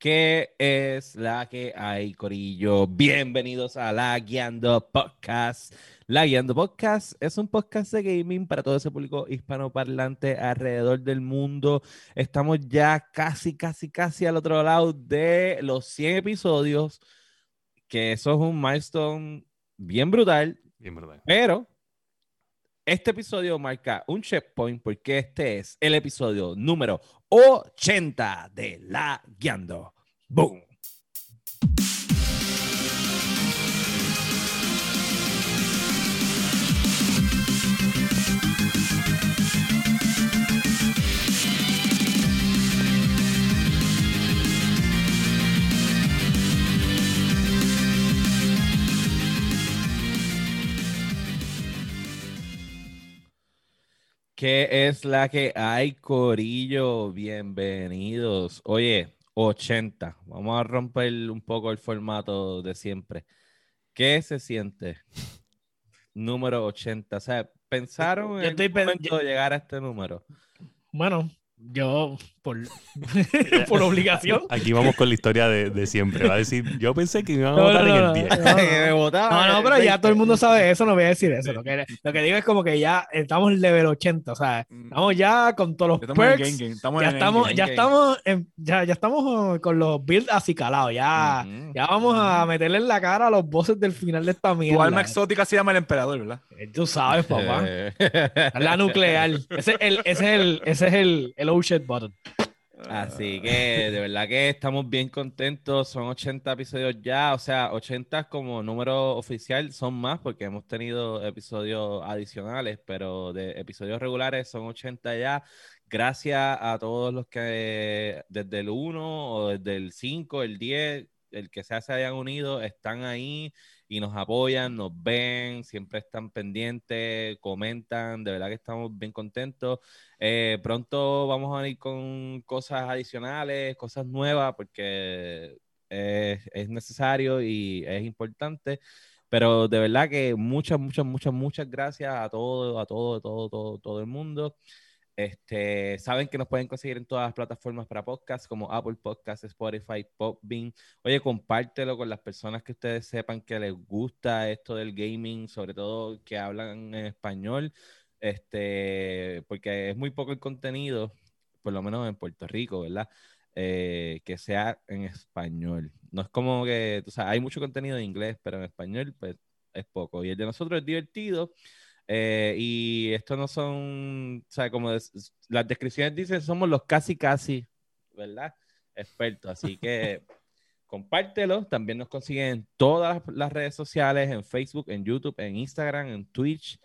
¿Qué es la que hay, Corillo? Bienvenidos a La Guiando Podcast. La Guiando Podcast es un podcast de gaming para todo ese público hispanoparlante alrededor del mundo. Estamos ya casi, casi, casi al otro lado de los 100 episodios, que eso es un milestone bien brutal. Bien brutal. Pero este episodio marca un checkpoint porque este es el episodio número 80 de La Guiando. Boom. ¿Qué es la que hay, Corillo? Bienvenidos. Oye, 80. Vamos a romper un poco el formato de siempre. ¿Qué se siente? Número 80. O sea, ¿pensaron en estoy el momento de llegar a este número? Bueno, yo por, por obligación. Aquí vamos con la historia de, de siempre. Va a decir, yo pensé que me iban a No, votar no, en el 10. no, no. Me votaban No, no, el pero ya 20. todo el mundo sabe eso, no voy a decir eso. Lo que, lo que digo es como que ya estamos en level 80, o sea, estamos ya con todos los Estamos en el perks. game game. Estamos Ya en estamos, game ya estamos, en- ya, ya estamos uh, con los builds acicalados. Ya, Ujú. ya vamos a meterle en la cara a los bosses del final de esta game. Tu mierda. alma exótica se llama el emperador, ¿verdad? Eh, Tú sabes, papá. La nuclear. Ese es el, ese es el, ese es el, el oh shit button. Así que de verdad que estamos bien contentos. Son 80 episodios ya, o sea, 80 como número oficial son más porque hemos tenido episodios adicionales, pero de episodios regulares son 80 ya. Gracias a todos los que desde el 1 o desde el 5, el 10, el que sea se hayan unido, están ahí y nos apoyan, nos ven, siempre están pendientes, comentan, de verdad que estamos bien contentos. Eh, pronto vamos a venir con cosas adicionales, cosas nuevas, porque es, es necesario y es importante. Pero de verdad que muchas, muchas, muchas, muchas gracias a todo, a todo, todo, todo, todo el mundo. Este, saben que nos pueden conseguir en todas las plataformas para podcast, como Apple Podcasts, Spotify, Podbean. Oye, compártelo con las personas que ustedes sepan que les gusta esto del gaming, sobre todo que hablan en español este, porque es muy poco el contenido, por lo menos en Puerto Rico, ¿verdad? Eh, que sea en español. No es como que, o sea, hay mucho contenido en inglés, pero en español, pues, es poco. Y el de nosotros es divertido. Eh, y esto no son, o sea, como las descripciones dicen, somos los casi, casi, ¿verdad? Expertos. Así que compártelo. También nos consiguen en todas las- redes sociales, en Facebook, en YouTube, en Instagram, en Twitch.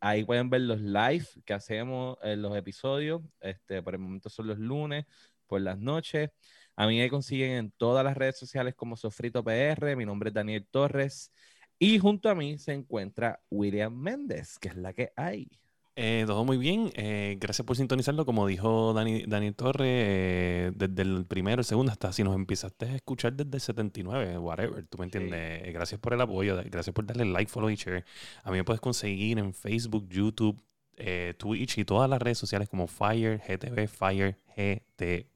Ahí pueden ver los live que hacemos en los episodios. Este, por el momento son los lunes, por las noches. A mí me consiguen en todas las redes sociales como Sofrito PR. Mi nombre es Daniel Torres. Y junto a mí se encuentra William Méndez, que es la que hay. Eh, todo muy bien. Eh, gracias por sintonizarlo. Como dijo Dani, Daniel Torres, eh, desde el primero, el segundo, hasta si nos empezaste a escuchar desde el 79, whatever, tú me entiendes. Eh, gracias por el apoyo, gracias por darle like, follow y share. A mí me puedes conseguir en Facebook, YouTube, Twitch y todas las redes sociales como Fire, GTV, Fire, GTV.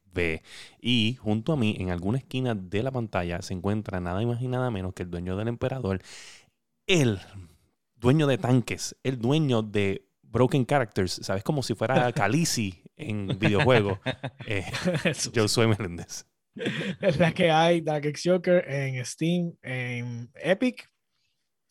Y junto a mí, en alguna esquina de la pantalla, se encuentra nada más y nada menos que el dueño del emperador, el dueño de tanques, el dueño de Broken Characters, ¿sabes? Como si fuera Khaleesi en videojuegos. Eh, yo soy Meléndez. Es la que hay Dark X Joker en Steam, en Epic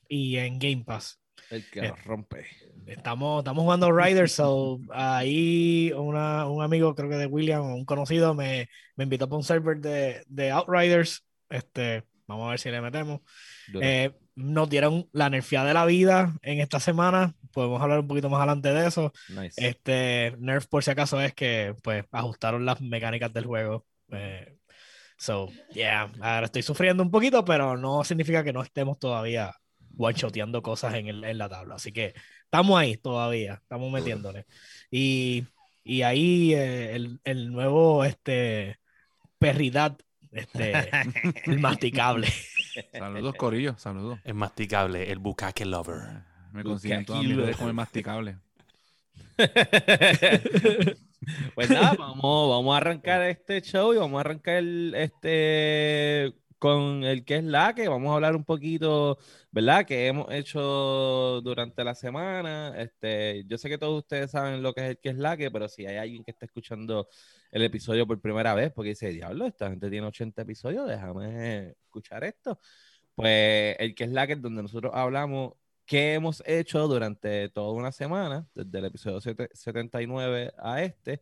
y en Game Pass. El que Eh, nos rompe. Estamos, estamos jugando Riders, so ahí una- un amigo, creo que de William, un conocido, me, me invitó para un server de, de Outriders. Este, vamos a ver si le metemos. Eh, nos dieron la nerfeada de la vida en esta semana. Podemos hablar un poquito más adelante de eso. nice. Este nerf, por si acaso, es que pues ajustaron las mecánicas del juego. Eh, so, yeah, ahora estoy sufriendo un poquito, pero no significa que no estemos todavía one-shoteando cosas en, el- en la tabla. Así que estamos ahí todavía, estamos metiéndole. Y, y ahí eh, el, el nuevo este, perridad, este, el masticable. Saludos, Corillo. Saludos. Es masticable, el bucaque lover. Me consiguen todas mis redes como el masticable. Pues nada, vamos, vamos a arrancar este show y vamos a arrancar el- este con el que es la que vamos a hablar un poquito, ¿verdad? Que hemos hecho durante la semana. Este, yo sé que todos ustedes saben lo que es el que es la que, pero si hay alguien que está escuchando el episodio por primera vez, porque dice, diablo, esta gente tiene 80 episodios, déjame escuchar esto. Pues el que es la que es donde nosotros hablamos qué hemos hecho durante toda una semana, desde el episodio sete- 79 a este,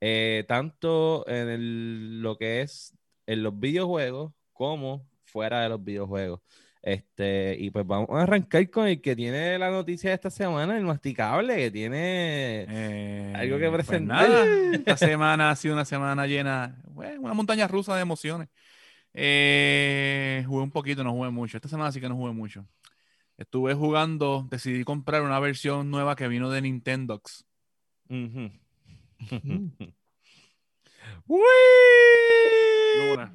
eh, tanto en lo que es en los videojuegos como fuera de los videojuegos. Este, y pues vamos a arrancar con el que tiene la noticia de esta semana, el masticable, que tiene Eh, Algo que pues presentar. nada, esta semana ha sido una semana llena, bueno, una montaña rusa de emociones. Eh, jugué un poquito, no jugué mucho. Esta semana sí que no jugué mucho. Estuve jugando, decidí comprar una versión nueva que vino de Nintendox. Ujú. Luna.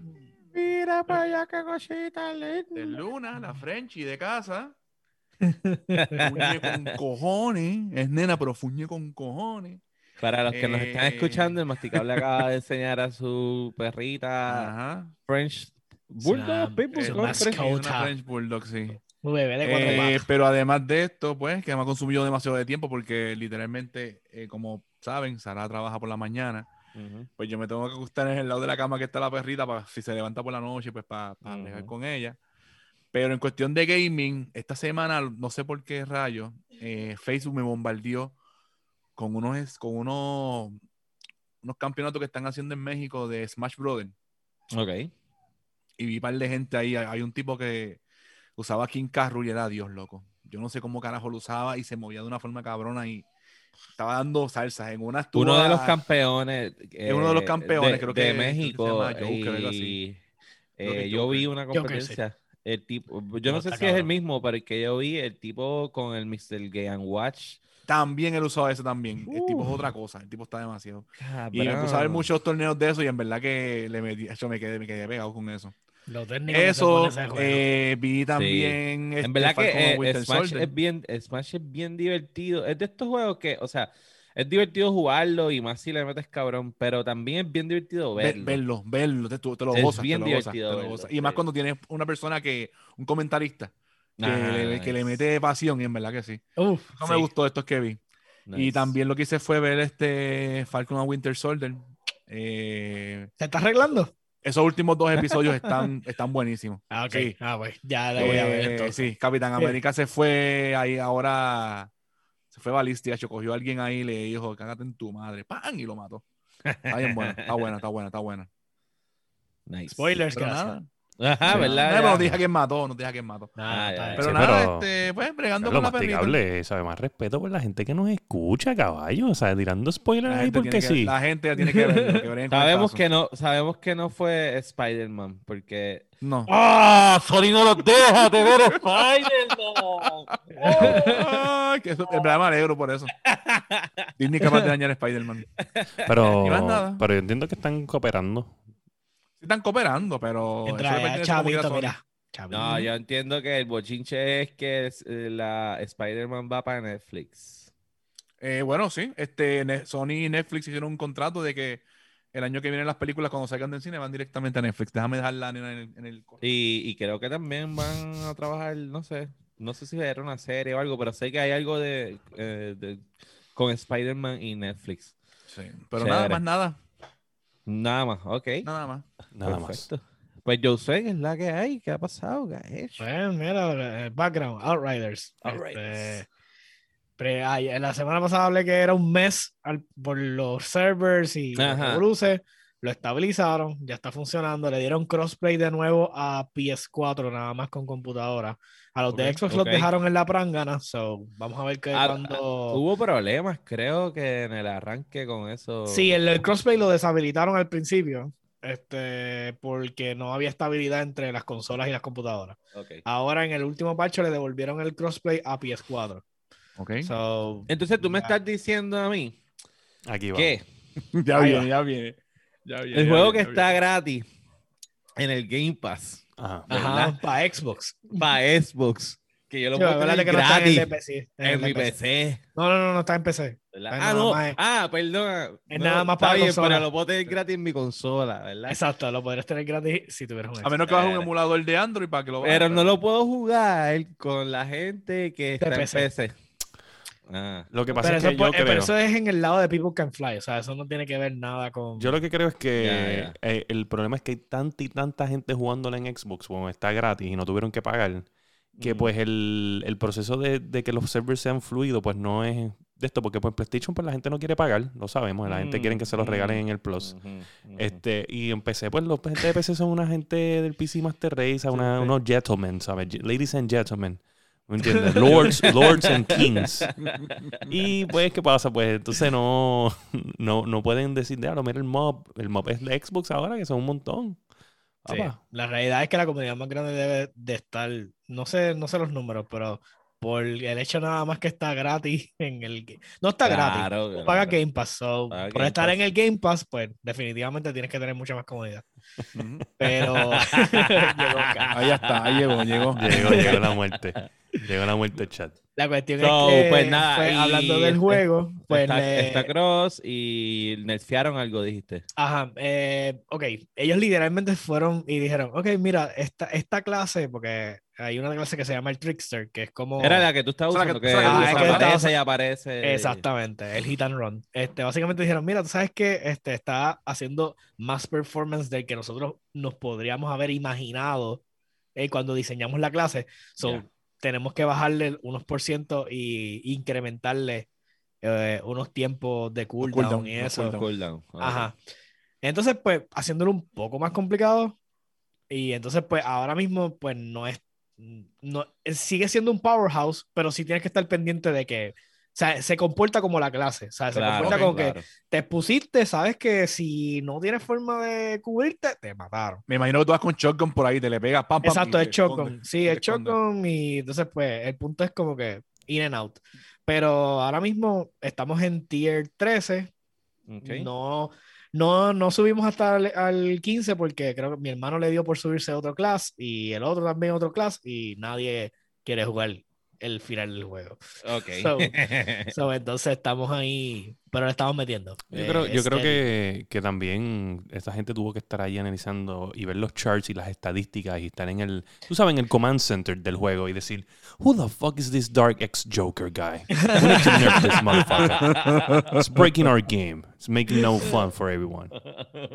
Mira para allá qué cosita De linda. Luna, la Frenchy de casa. Fuñe con cojones. Es nena, pero fuñe con cojones. Para los que nos están Eh. escuchando, el masticable acaba de enseñar a su perrita Ajá. French Bulldog, Pitbull, Eh, ¿cómo es French? mascota. Es una French Bulldog, sí. De Eh, pero además de esto, pues, que me ha consumido demasiado de tiempo porque literalmente, eh, como saben, Sara trabaja por la mañana, Pues yo me tengo que acostar en el lado de la cama que está la perrita para si se levanta por la noche, pues para Ujú. bregar con ella. Pero en cuestión de gaming, esta semana, no sé por qué rayo, eh, Facebook me bombardeó con unos, con unos, unos campeonatos que están haciendo en México de Smash Brothers. Ok. Y vi un par de gente ahí. Hay un tipo que usaba King Carru y era Dios, loco. Yo no sé cómo carajo lo usaba y se movía de una forma cabrona y estaba dando salsas. En una estuvo Uno de a- los campeones. Es uno de los eh, campeones, de, creo de que- creo que se México. llama Joker, algo así. y, Creo que eh, yo vi una competencia. El tipo, yo no, No, sé si es el mismo, pero el que yo vi, el tipo con el Mr. Game Watch. También él usaba eso también. El tipo es Uh. otra cosa. El tipo está demasiado. Y Cabrón. me puse a ver muchos torneos de eso y en verdad que le metí, yo me quedé, me quedé pegado con eso. Lo técnico que se Eso, eh, vi también. este, En verdad que eh, Winter Smash, es bien, Smash es bien divertido. Es de estos juegos que, o sea, es divertido jugarlo y más si le metes cabrón, pero también es bien divertido Ve- verlo. verlo, verlo, te, te lo Es gozas, bien te lo gozas, divertido te lo verlo, gozas. Y más sí. cuando tienes una persona que, un comentarista, que, Ah, le, que le nice, mete pasión, y en verdad que sí. Uf, sí. me gustó de estos que vi. Y también lo que hice fue ver este Falcon and Winter Soldier. Eh, ¿Se está arreglando? Esos últimos dos episodios están, están buenísimos. Ah, ok. Sí. Ah, pues ya le voy a ver Eh, entonces. sí, Capitán. América se fue ahí ahora. Se fue balística, cogió a alguien ahí y le dijo, cágate en tu madre. ¡Pam! Y lo mató. Está bien buena, está buena, está buena, está buena. Nice. Spoilers, Pero nada. Ajá, Sí. ¿verdad? No, Ya. pero no dije a quién mató, no dije a quién mató. Ah. Pero Sí, nada, pero- este, pues bregando con la perrita. ¿sabes? Más respeto por la gente que nos escucha, caballo. O sea, tirando spoilers ahí porque sí. la gente ya tiene que ver. Sabemos que no, sabemos que no fue Spider-Man, porque. No. ¡Ah! Sony no los deja de ver Spider-Man. Que eso, en verdad me alegro por eso. Disney capaz de dañar a Spider-Man. Pero, pero yo entiendo que están cooperando. Están cooperando, pero. Entra Chavito, mira. Chavito. No, yo entiendo que el bochinche es que es, eh, la Spider-Man va para Netflix. Eh, bueno, sí. Este, Sony y Netflix hicieron un contrato de que el año que viene las películas, cuando salgan del cine, van directamente a Netflix. Déjame dejar la nena en el. En el... Y, y creo que también van a trabajar, no sé, no sé si era una serie o algo, pero sé que hay algo de, eh, de- con Spider-Man y Netflix. Sí. Pero Chévere. nada más, nada. Nada más, ok. Nada más. Nada más. Perfecto. Pues yo sé que es la que hay, ¿qué ha pasado? ¿Qué ha hecho? Pues mira, el background, Outriders. Outriders. Este, pre- ay, en la semana pasada hablé que era un mes al- por los servers y los Ajá. cruces. Lo estabilizaron, ya está funcionando. Le dieron crossplay de nuevo a PS4, nada más con computadora. A los de Xbox los dejaron en la prangana. So, vamos a ver que Ah, cuando. Hubo problemas, creo que en el arranque con eso. Sí, el, el crossplay lo deshabilitaron al principio. Este, porque no había estabilidad entre las consolas y las computadoras. Ahora en el último parche le devolvieron el crossplay a PS4. Ok. So, Entonces tú me estás diciendo a mí Aquí va. que ya Ahí viene, va. ya viene. Ya el ya juego que ya está gratis en el Game Pass Ajá. Para Xbox. para Xbox, que yo lo puedo tener que no está en el gratis PC. en el mi PC. No, no, no, no está en PC. Ah, no. más- Ah, perdona. es No, nada más para bien, consola. pero lo puedo tener gratis en mi consola, ¿verdad? Exacto, lo podrías tener gratis si tuvieras un A menos que bajes un emulador de Android para que lo Pero bajes, no lo puedo jugar con la gente que está en PC. Ah. Lo que pasa Pero es eso, que pues, yo eh, pero creo... eso es en el lado de People Can Fly, o sea, eso no tiene que ver nada con... Yo lo que creo es que eh, el problema es que hay tanta y tanta gente jugándola en Xbox cuando está gratis y no tuvieron que pagar, que Mm. pues el, el proceso de, de que los servers sean fluidos pues no es de esto, porque pues PlayStation pues la gente no quiere pagar, lo sabemos, la gente quiere que se los regalen mm, en el Plus. Este, y en PC, pues los gente de PC son una gente del PC Master Race, una- sí. unos gentlemen, ¿sabes? Ladies and gentlemen. ¿Me entiendes? Lords, lords and kings. Y pues, ¿qué pasa? Pues entonces no, no, no pueden decir, de mira el mob. El mob es de Xbox ahora, que son un montón. Sí. La realidad es que la comunidad más grande debe de estar, no sé, no sé los números, pero por el hecho nada más que está gratis en el... No está gratis, Claro, claro. pagas Game Pass, so, Paga por Game estar Pass. en el Game Pass, pues definitivamente tienes que tener mucha más comodidad. Pero... llegó acá. Ahí está, ahí llegó, llegó. Llegó, llegó la muerte. Llegó la muerte chat. La cuestión So, es que, pues nada, y hablando del juego, pues está, le- está Cross y nerfearon algo, dijiste. Ajá, eh, ok, ellos literalmente fueron y dijeron, ok, mira, esta, esta clase, porque hay una clase que se llama el Trickster, que es como... Era la que tú estabas usando, que- que, esa es que desaparece y aparece. Exactamente, el hit and run. Este, básicamente dijeron, mira, tú sabes que este, está haciendo más performance del que nosotros nos podríamos haber imaginado eh, cuando diseñamos la clase. So, Ya. Tenemos que bajarle unos por ciento y incrementarle eh, unos tiempos de cooldown, cooldown, y eso. cooldown. Ajá. Entonces, pues, haciéndolo un poco más complicado. Y entonces, pues, ahora mismo, pues, no es. No, sigue siendo un powerhouse, pero sí tienes que estar pendiente de que. O sea, se comporta como la clase. O sea, se Claro, comporta como claro. que te expusiste, sabes que si no tienes forma de cubrirte, te mataron. Me imagino que tú vas con shotgun por ahí, te le pegas pam, pam. Exacto, es shotgun. Sí, es shotgun. Y entonces, pues, el punto es como que in and out. Pero ahora mismo estamos en tier 13. Ok. No, no, no subimos hasta al, al 15 porque creo que mi hermano le dio por subirse a otro class y el otro también a otro class y nadie quiere jugar el final del juego. Ok. So- So, entonces estamos ahí, pero le estamos metiendo. Yo creo, Eh, yo creo steady. que, que también esta gente tuvo que estar ahí analizando y ver los charts y las estadísticas y estar en el, tú sabes, en el command center del juego y decir, Who the fuck is this Dark X Joker guy? We need to nerf this motherfucker. It's breaking our game. It's making no fun for everyone.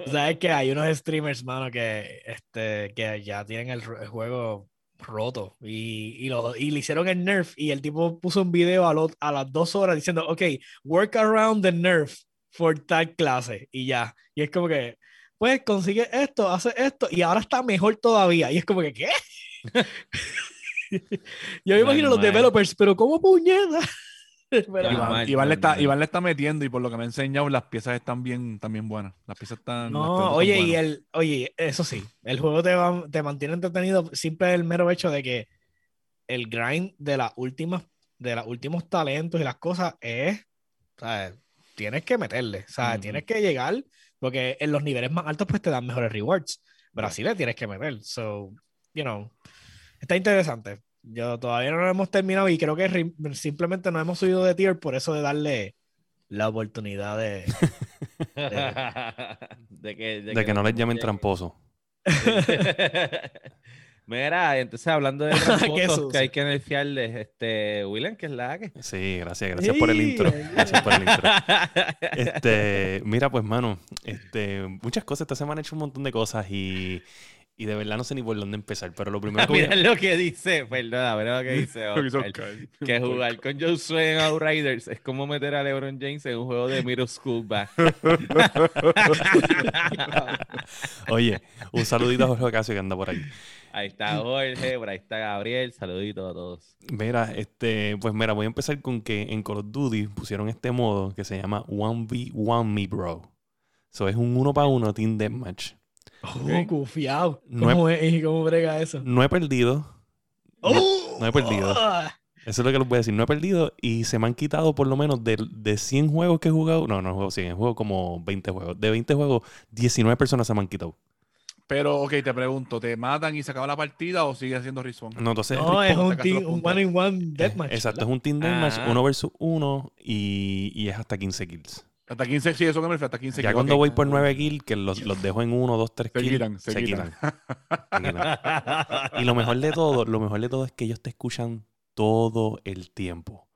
Sabes que hay unos streamers, mano, que, este, que ya tienen el, el juego roto y, y, lo, y le hicieron el nerf y el tipo puso un video a, lo- a las dos horas diciendo, ok, work around the nerf for tal clase y ya. Y es como que, pues consigue esto, hace esto y ahora está mejor todavía. Y es como que, ¿qué? Yo me imagino los developers, pero ¿cómo puñeta? Pero-. Iván, Iván le está. Iván le está metiendo y por lo que me ha enseñado, las piezas están bien, bien buenas. Las piezas están. No, piezas están oye, y el, oye, eso sí, el juego te, va- te mantiene entretenido simple el mero hecho de que el grind de las últimas, de los últimos talentos y las cosas es, ¿sabes? Tienes que meterle, ¿sabes? Ujú. Tienes que llegar, porque en los niveles más altos pues te dan mejores rewards, pero así le tienes que meter, so, you know, está interesante. Yo todavía no lo hemos terminado y creo que simplemente no hemos subido de tier por eso de darle la oportunidad de... de que, De que no les llamen tramposo. Mira, entonces hablando de tramposos que hay que nerfearles, este, William, que es la que. Sí, gracias, gracias por el intro. Gracias por el intro. Este, mira, pues, mano, este, muchas cosas. Esta semana he hecho un montón de cosas y, y de verdad no sé ni por dónde empezar. Pero lo primero que voy a- Mira lo que dice, perdona, mira lo que dice. Oscar, que jugar con Josué en Outriders es como meter a LeBron James en un juego de middle school back. Oye, un saludito a Jorge Ocasio que anda por ahí. Ahí está Jorge, por ahí está Gabriel, saluditos a todos. Mira, este, pues mira, voy a empezar con que en Call of Duty pusieron este modo que se llama 1v1 Me Bro. Eso es un uno para uno Team Deathmatch. Oh, confiado. No he- ¿Cómo, es, ¿Y cómo brega eso? No he perdido. ¡Oh! no he perdido. Eso es lo que les voy a decir. No he perdido y se me han quitado por lo menos de, de 100 juegos que he jugado. No, no he jugado 100, he jugado como 20 juegos. De 20 juegos, 19 personas se me han quitado. Pero, ok, te pregunto, ¿te matan y se acaba la partida o sigue haciendo respawn? No, entonces. No, es un, team, un one in one deathmatch. exacto, es un team deathmatch, Ah. uno versus uno y, y es hasta 15 kills. Hasta 15, sí, eso que me refiero, hasta 15 ya kills, cuando ok. voy por 9 kills, que los, los dejo en 1, 2, 3 Se kills, quitan, se quitan. Se quitan. Y lo mejor de todo, lo mejor de todo es que ellos te escuchan todo el tiempo.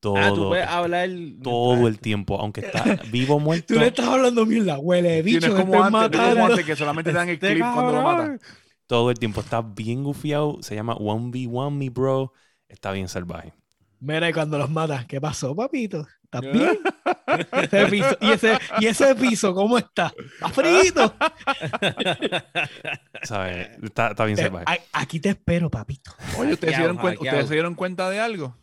Todo, Ah, tú puedes el- hablar. todo el tiempo, aunque está vivo o muerto. Tú le estás hablando mierda, huele, bicho, Tienes que como antes, tienes como matando. antes que solamente te dan el Este clip cuando lo matan. Todo el tiempo está bien gufiado. Se llama 1v1 me bro. Está bien salvaje. Mira, y cuando los matas, ¿qué pasó, papito? ¿Estás bien? Ese piso- y, ese, y ese piso, ¿cómo está? ¿Está frito? ¿Sabes? Está, está bien Eh, salvaje. a- aquí te espero, papito. Oye, ¿ustedes, se dieron, Hackeado, cuen- hackeado. ¿ustedes se dieron cuenta de algo?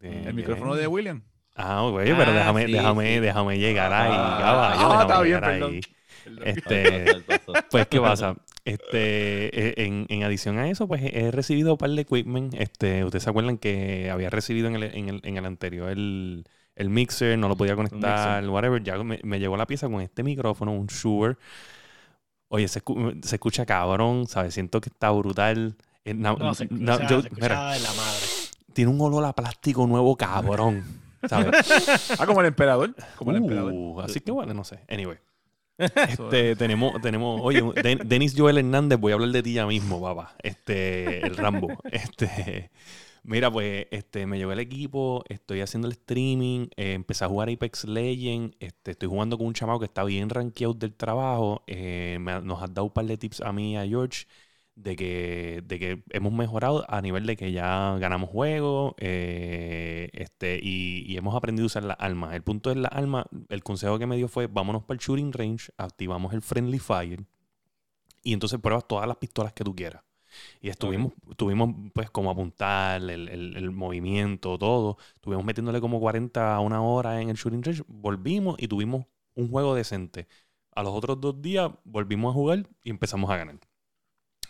El micrófono de William. Ah, güey, pero Ah, déjame, sí, déjame, sí. déjame llegar ahí. Ah, caballo, ah, está bien, llegar perdón. ahí. Perdón. Este, Pues, ¿qué pasa? Este, eh, en, en adición a eso, pues he recibido un par de equipment. Este, ustedes se acuerdan que había recibido en el, en el, en el anterior el, el mixer, no lo podía conectar, whatever. Ya me, me llegó la pieza con este micrófono, un Shure. Oye, se, se escucha cabrón, ¿sabes? Siento que está brutal. Eh, na- No, se, escucha- yo- se mira, de la madre. tiene un olor a plástico nuevo cabrón, ¿sabes? Ah, como el emperador. Como el Uh, emperador. así que bueno, no sé. Anyway. Este, tenemos, tenemos, oye, Den- Denis Joel Hernández, voy a hablar de ti ya mismo, papá. Este, el Rambo. Este, mira, pues, este, me llegó el equipo, estoy haciendo el streaming, eh, empecé a jugar Apex Legends, este, estoy jugando con un chamaco que está bien rankeado del trabajo, eh, me nos has dado un par de tips a mí y a George de que, de que hemos mejorado a nivel de que ya ganamos juegos eh, este, y, y hemos aprendido a usar las armas. El punto de las armas, el consejo que me dio fue, vámonos para el shooting range, activamos el friendly fire y entonces pruebas todas las pistolas que tú quieras. Y estuvimos, tuvimos pues como apuntar, el, el- el movimiento, todo. Estuvimos metiéndole como 40 a una hora en el shooting range, volvimos y tuvimos un juego decente. A los otros dos días volvimos a jugar y empezamos a ganar.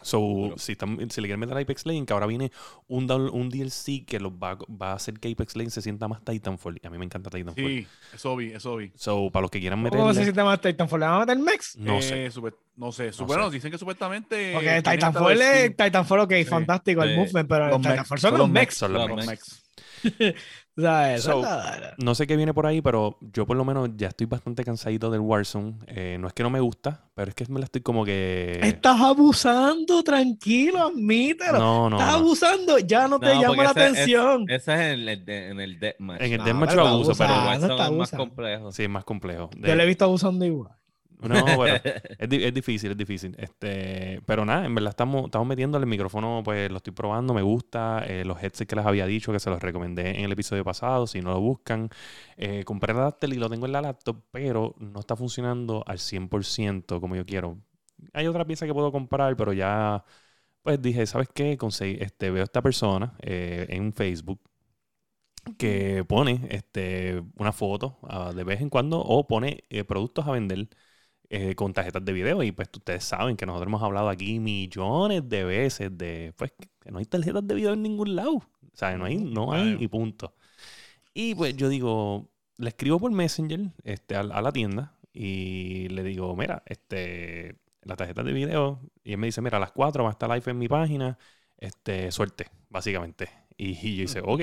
So, si, están- si le quieren meter a Apex Legends, que ahora viene un, down- un DLC que los va, a- va a hacer que Apex Legends se sienta más Titanfall. Y a mí me encanta Titanfall. Sí, eso vi, eso vi. So, para los que quieran ¿Cómo se siente más Titanfall? ¿Le van a meter Mex? no Eh, sé. supe- no sé. No bueno, sé. dicen que supuestamente. Porque tienen hasta Titanfall es. Titanfall, ok, Sí. fantástico el movement, pero Los Titanfall son son los los mechs. Son los Los mechs. Mex. O sea, eso So, es la- No sé qué viene por ahí, pero yo por lo menos ya estoy bastante cansadito del Warzone. Eh, no es que no me gusta, pero es que me la estoy como que... Estás abusando, tranquilo, admítelo. No, no, Estás no. abusando, ya no te llama la ese es- atención. Ese es en el, de- en el Deathmatch. En el No, Deathmatch lo abuso, pero... el. Warzone es más complejo. Sí, es más complejo. Yo lo he visto abusando igual. No, pero es, di- es difícil, es difícil. Este, pero nada, en verdad estamos, estamos metiéndole el micrófono, pues lo estoy probando, me gusta. Eh, los headsets que les había dicho, que se los recomendé en el episodio pasado, si no lo buscan. Eh, compré el adapter y lo tengo en la laptop, pero no está funcionando al 100% como yo quiero. Hay otra pieza que puedo comprar, pero ya, pues dije, ¿sabes qué? Conseguí, este, veo a esta persona eh, en Facebook que pone este, una foto ah, de vez en cuando o pone eh, productos a vender eh, con tarjetas de video. Y pues ustedes saben que nosotros hemos hablado aquí millones de veces de pues que no hay tarjetas de video en ningún lado. O sea, no hay, no hay y punto. Y pues yo digo, le escribo por Messenger este, a, a la tienda y le digo, mira, este, la tarjeta de video. Y él me dice, mira, a las 4 va a estar live en mi página. Este, suerte, básicamente. Y, y yo dice, ok,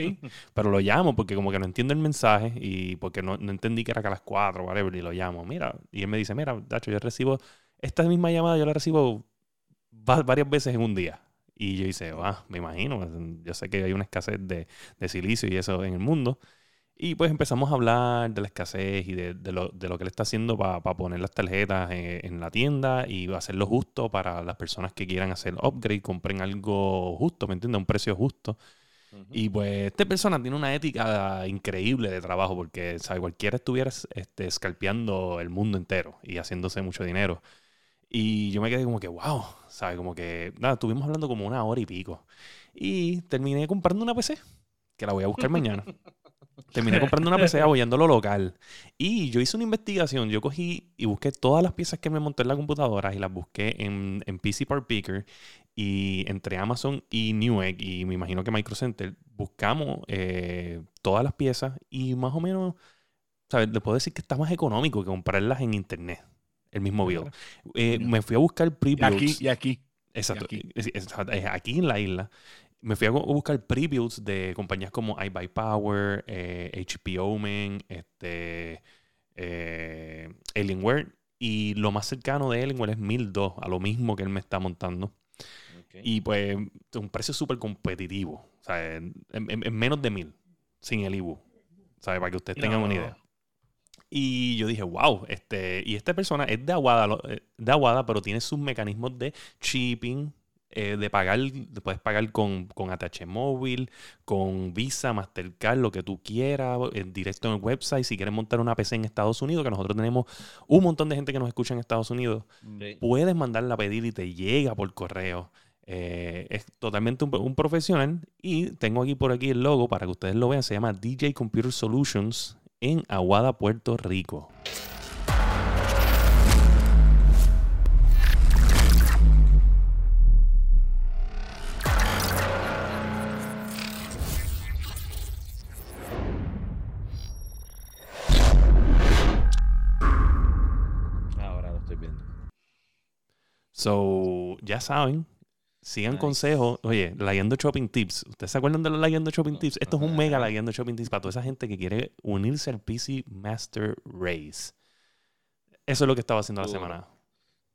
pero lo llamo porque como que no entiendo el mensaje y porque no, no entendí que era que a las 4, whatever, y lo llamo. Mira, y él me dice, mira, Dacho, yo recibo esta misma llamada, yo la recibo va- varias veces en un día. Y yo dice, ah, me imagino, yo sé que hay una escasez de, de silicio y eso en el mundo. Y pues empezamos a hablar de la escasez y de, de lo, de lo que él está haciendo para poner las tarjetas en, en la tienda y hacerlo justo para las personas que quieran hacer upgrade, compren algo justo, ¿me entiendes? Un precio justo. Ujú. Y pues esta persona tiene una ética increíble de trabajo porque, ¿sabe? Cualquiera estuviera este, escalpeando el mundo entero y haciéndose mucho dinero. Y yo me quedé como que, wow, ¿sabes? Como que, nada, estuvimos hablando como una hora y pico. Y terminé comprando una PC, que la voy a buscar mañana. Terminé comprando una PC apoyando lo local. Y yo hice una investigación. Yo cogí y busqué todas las piezas que me monté en la computadora y las busqué en, en PC Part Picker. Y entre Amazon y Newegg, y me imagino que Micro Center, buscamos eh, todas las piezas y más o menos, ¿sabes? Le puedo decir que está más económico que comprarlas en internet. El mismo bill. Eh, me fui a buscar Y previews. aquí, y aquí. Exacto. aquí. es- es- es aquí en la isla. Me fui a bu- buscar previews de compañías como iBuyPower, eh, HP Omen, este, eh, Alienware. Y lo más cercano de Alienware es 1002, a lo mismo que él me está montando. Y pues, un precio súper competitivo. O sea, en, en- en menos de 1000, sin el IBU. ¿Sabe? Para que ustedes tengan No. una idea. Y yo dije, wow, este, y esta persona es de Aguada, eh, de Aguada, pero tiene sus mecanismos de shipping, eh, de pagar, de puedes pagar con, con ATH móvil, con Visa, Mastercard, lo que tú quieras, eh, directo en el website. Si quieres montar una PC en Estados Unidos, que nosotros tenemos un montón de gente que nos escucha en Estados Unidos, Sí. puedes mandarla a pedir y te llega por correo. Eh, es totalmente un, un profesional y tengo aquí por aquí el logo para que ustedes lo vean. Se llama DJ Computer Solutions en Aguada, Puerto Rico. Ahora lo estoy viendo. So, ya saben, sigan Nice. consejos. Oye, Layando Shopping Tips. ¿Ustedes se acuerdan de los Layando Shopping Tips? Esto es un mega Ajá. Layando Shopping Tips para toda esa gente que quiere unirse al PC Master Race. Eso es lo que estaba haciendo la semana.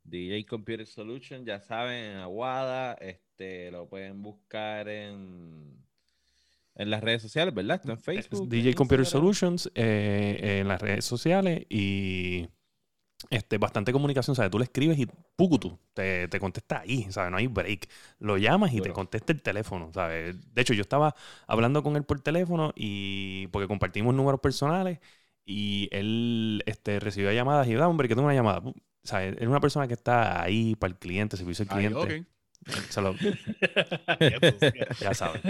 DJ Computer Solution, ya saben, en Aguada, este, lo pueden buscar en, en las redes sociales, ¿verdad? Está en Facebook. DJ en Computer. Solutions eh, en las redes sociales y este, bastante comunicación. Sea, tú le escribes y pucutu, te, te contesta ahí, ¿sabes? No hay break. Lo llamas y te contesta el teléfono, ¿sabes? De hecho, yo estaba hablando con él por teléfono y porque compartimos números personales y él este, recibió llamadas y yo, "Ah, hombre, que tengo una llamada. O sea, es una persona que está ahí para el cliente, servicio al cliente. ok. Se lo- ya saben.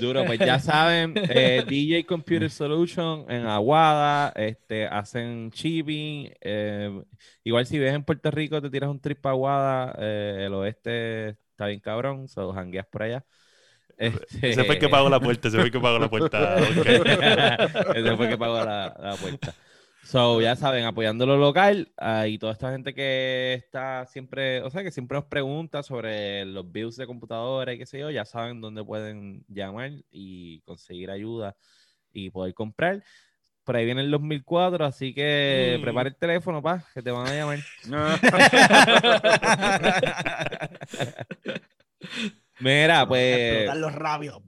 Duro, pues ya saben, eh, DJ Computer Solution en Aguada, este, hacen shipping. eh, igual si ves en Puerto Rico, te tiras un trip a Aguada, eh, el oeste está bien cabrón, so jangueas por allá. Este, Ese fue el que pagó la puerta, ese fue el que pagó la puerta. ok. Ese fue el que pagó la, la puerta. So, ya saben, apoyando lo local ah, y toda esta gente que está siempre, o sea, que siempre nos pregunta sobre los builds de computadora y qué sé yo, ya saben dónde pueden llamar y conseguir ayuda y poder comprar. Por ahí viene el 2004, así que Mm. prepara el teléfono, pa, que te van a llamar. Mira, pues, Explotar los rabios.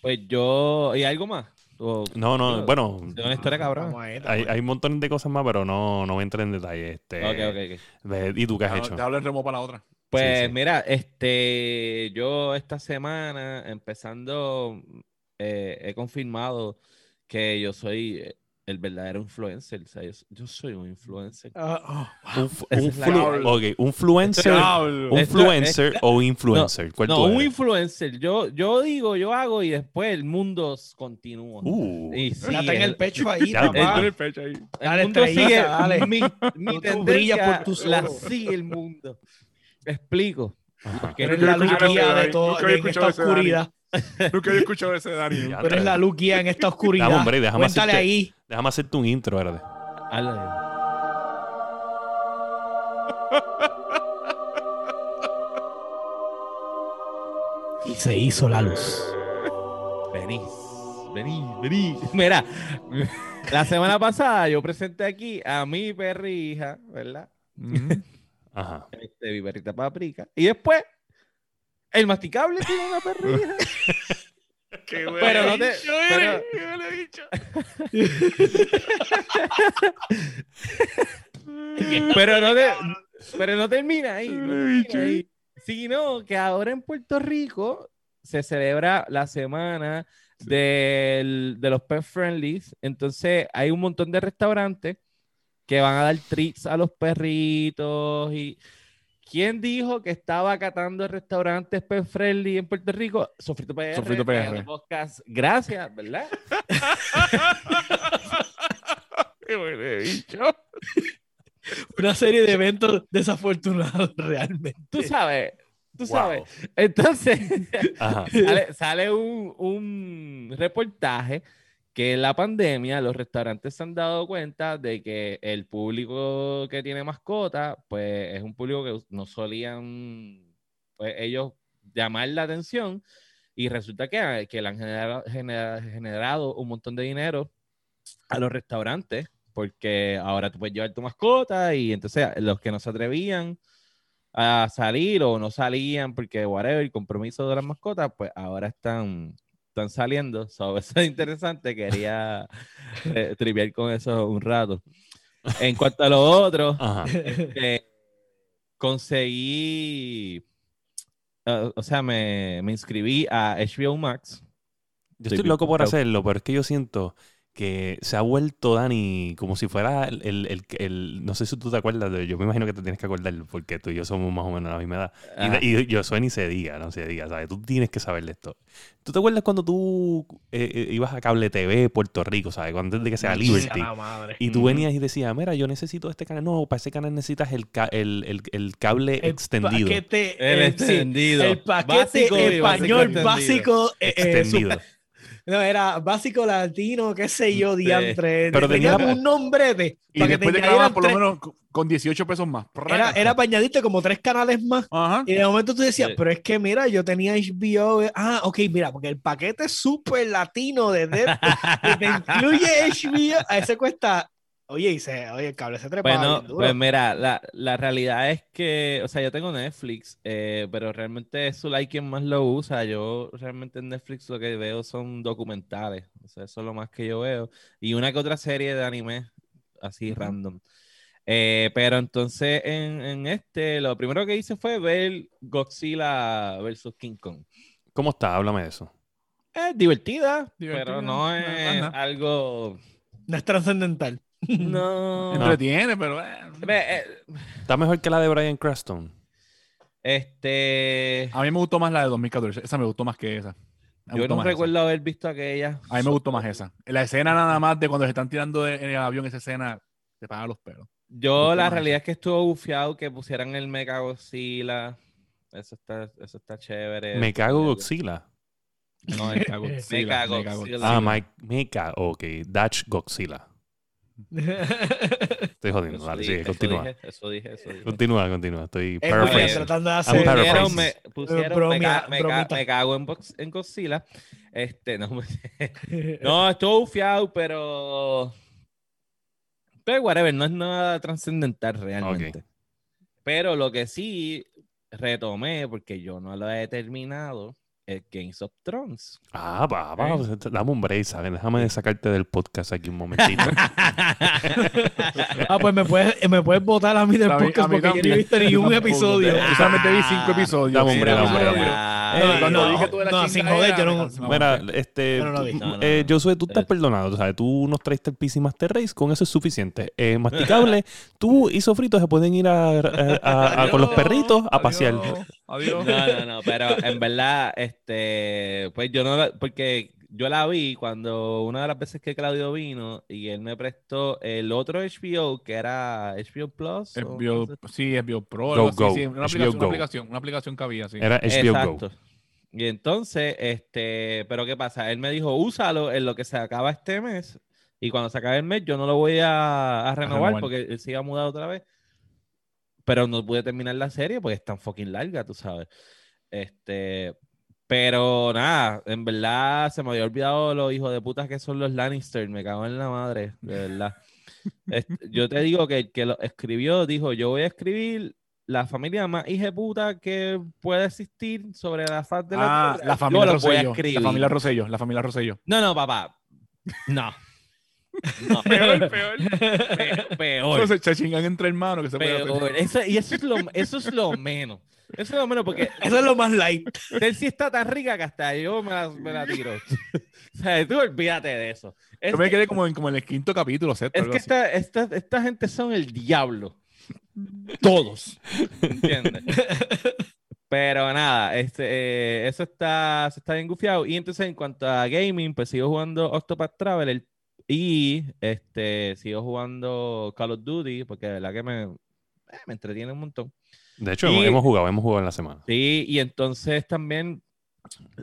Pues yo, ¿y algo más? O- No, no, bueno, de una historia cabrón. Vamos ahí, hay, hay un montón de cosas más, pero no, no voy a entrar en detalle. Este, Ok, ok, ok. ve- ¿Y tú qué has hecho? Te hablo el remo para la otra. Pues sí. mira, este, yo esta semana, empezando, eh, he confirmado que yo soy eh, el verdadero influencer. O sea, yo, yo soy un influencer. Ah, oh, Un, un flu- ok, un fluencer, un Esto- fluencer o influencer. ¿Cuál No, tú un influencer. Yo, yo digo, yo hago y después el mundo continúa. Uh, Y sí, Date en el pecho ahí, Ya. Tiene el pecho ahí. el Dale, mundo estrellita, sigue dale. mi, mi tendencia, brillas por tu la sigue el mundo. Explico. Que eres no la escuchado de todo en esta oscuridad. Nunca había escuchado ese Dani. Ya. Tú eres la Luquía en esta oscuridad. Dame, hombre, déjame Cuéntale hacerte- ahí. Déjame hacerte un intro, ¿verdad? Ala. Y se hizo la luz. Venís, venís, venís. Mira, la semana pasada yo presenté aquí a mi perrija, ¿verdad? Ajá. Este, mi perrita paprika. Y después, el masticable tiene una perrija. Qué Pero no te. Pero, pero no te. Pero no termina ahí. no termina ahí. Sino que ahora en Puerto Rico se celebra la semana del- de los pet friendlies. Entonces hay un montón de restaurantes que van a dar treats a los perritos. y ¿Quién dijo que estaba catando restaurantes pet friendly en Puerto Rico? Sofrito PR. Sofrito PR. Podcast. Gracias, ¿verdad? Qué buen bicho. Una serie de eventos desafortunados realmente. Tú sabes, tú Wow. sabes. Entonces, sale, sale un, un reportaje que la pandemia los restaurantes se han dado cuenta de que el público que tiene mascota, pues es un público que no solían pues, ellos llamar la atención y resulta que, que le han generado, genera- generado un montón de dinero a los restaurantes porque ahora tú puedes llevar tu mascota y entonces los que no se atrevían a salir o no salían porque whatever, el compromiso de las mascotas, pues ahora están, están saliendo. So, eso es interesante, quería eh, triviar con eso un rato. En cuanto a lo otro, eh, conseguí, eh, o sea, me, me inscribí a HBO Max. Yo Estoy estoy loco por hacerlo, pero es que yo siento que se ha vuelto Dani como si fuera el, el- el- el- no sé si tú te acuerdas de yo me imagino que te tienes que acordar porque tú y yo somos más o menos de la misma edad. Y, yo soy ni se diga no se diga sabes tú tienes que saber de esto. ¿tú te acuerdas cuando tú eh, eh, ibas a cable TV Puerto Rico sabes cuando antes de que sea Liberty. A y tú venías y decías mira yo necesito este canal no para ese canal necesitas el, ca- el, el- el cable El extendido. paquete, El eh, extendido. el paquete Básico español básico básico. eh, eh, extendido no, era básico latino, qué sé yo, Sí. diantre. Pero tenía un nombrete. Y para que después te te quedaban por lo menos con- con 18 pesos más. Era, era para añadirte como tres canales más. Ajá. Y de momento tú decías, Sí. pero es que mira, yo tenía HBO. Ah, ok, mira, porque el paquete súper latino de Deadpool que te incluye HBO, a ese cuesta. Oye, y se, oye, el cable se trepa. Bueno, bien duro. pues mira, la, la realidad es que, o sea, yo tengo Netflix, eh, pero realmente es Zulay quien más lo usa. Yo realmente en Netflix lo que veo son documentales, o sea, eso es lo más que yo veo. Y una que otra serie de anime, así random. Eh, pero entonces en, en este, lo primero que hice fue ver Godzilla versus King Kong. ¿cómo está? háblame de eso Es divertida, Divertida, pero no no, es no. algo... No es trascendental. No. Entretiene, pero. eh. Eh, está mejor que la de Brian Cranston Este... A mí me gustó más la de 2014. Esa me gustó más que esa. Me Yo no esa. recuerdo haber visto aquella. A mí me gustó más esa. La escena nada más de cuando se están tirando de- en el avión, esa escena te paga los pelos. Yo la realidad es que estuvo bufiado que pusieran el Mega Godzilla. Eso está, eso está chévere. me cago Godzilla No, el cago. Mecha Godzilla. ah Mike Mecha ok Dutch Godzilla estoy jodiendo Eso dale dije, sigue eso continúa dije, Eso dije, eso dije. continúa continúa estoy paraphrasing tratando de hacer. Pusieron, me, pusieron Bromia- me, ca- me ca- bromita. me cago en, box- en Godzilla. Este, no, me- no, estuvo bufiado, pero. Pero, whatever, no es nada trascendental realmente. Pero lo que sí retomé, porque yo no lo he terminado, es Games of Thrones. ah va va dame un break ¿sabes? déjame sacarte del podcast aquí un momentito Ah, pues me puedes, me puedes votar a mí del A mí- podcast a mí porque yo no he visto ni un episodio. Yo solamente vi cinco episodios. Dame, hombre, Mira, dame, hombre, mira, Eh, Cuando no, dije tú de la no, sin joder, yo no- Mira, este, eh. Josué, tú estás Eh. perdonado, ¿sabes? Tú nos traiste el PC Master Race, con eso es suficiente. Eh, masticable, tú y Sofrito se pueden ir a, a- a- a- con los perritos a pasear. Adiós. Adiós. No, no, no, pero en verdad, este, pues yo no, porque yo la vi cuando una de las veces que Claudio vino y él me prestó el otro HBO que era HBO Plus. HBO, sí, HBO Pro. Go, Go. sí, una, HBO aplicación, Go. una aplicación, una aplicación que había, sí. Era HBO Go. Exacto. Y entonces, este, pero ¿qué pasa? Él me dijo, úsalo en lo que se acaba este mes. Y cuando se acabe el mes, yo no lo voy a, a renovar, renovar. porque él se iba a mudar otra vez. Pero no pude terminar la serie porque es tan fucking larga, tú sabes. Este, pero nada, en verdad se me había olvidado los hijos de putas que son los Lannister. Me cago en la madre, de verdad. Este, yo te digo que el que lo escribió dijo: Yo voy a escribir la familia más hija de puta que puede existir sobre la faz de la Ah, tierra. la Yo familia lo voy a Rosello. La familia Rosello. La familia Rosello. No, no, papá. No. No. Peor, peor. Pe- peor. Entonces, se chingan entre hermanos que se puede hacer. Peor. Eso, y eso es, lo, eso es lo menos. Eso es lo menos porque Eso es lo más light. él sí está tan rica que hasta yo me la, me la tiro. o sea, tú olvídate de eso. Es, Yo me quedé como en, como en el quinto capítulo, sexto, es que esta, esta, esta gente son el diablo. Todos. ¿Entiendes? Pero nada, este, eh, eso está, se está bien gufiado. Y entonces, en cuanto a gaming, pues sigo jugando Octopath Traveler y este, sigo jugando Call of Duty, porque de verdad que me, eh, me entretiene un montón. De hecho, Y- hemos, jugado, hemos jugado en la semana. Sí, y entonces también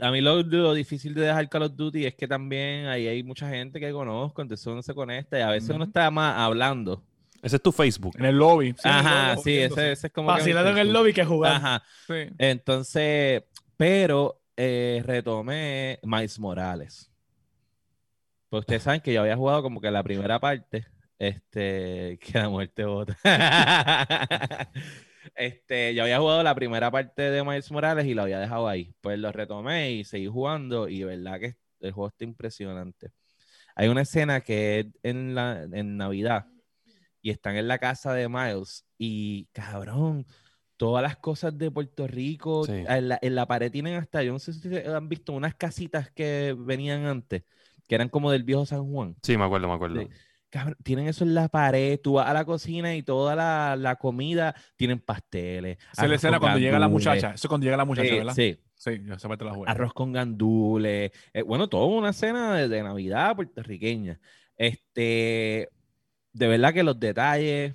A mí lo, lo difícil de dejar Call of Duty es que también ahí hay mucha gente que conozco, entonces uno se conecta y a veces uno Ujú. está más hablando. Ese es tu Facebook. En el lobby. Sí, Ajá, lobby, sí, ese, ese es como... Vacilando en el lobby que jugar. Ajá, Sí. entonces, pero eh, retomé Miles Morales. Pues ustedes saben que yo había jugado como que la primera parte, este, que la muerte vota. Este, yo había jugado la primera parte de Miles Morales y lo había dejado ahí. Pues lo retomé y seguí jugando y de verdad que el juego está impresionante. Hay una escena que es en, la, en Navidad y están en la casa de Miles y cabrón, todas las cosas de Puerto Rico, Sí. en, la, en la pared tienen hasta, yo no sé si han visto unas casitas que venían antes, que eran como del viejo San Juan. Sí, me acuerdo, me acuerdo. Sí. Cabrón, tienen eso en la pared, tú vas a la cocina y toda la, la comida tienen pasteles. Arroz escena con cuando llega la muchacha. Eso es cuando llega la muchacha, ¿verdad? sí, Sí, esa parte la arroz con gandules, eh, bueno, toda una cena de, de Navidad puertorriqueña. Este, de verdad que los detalles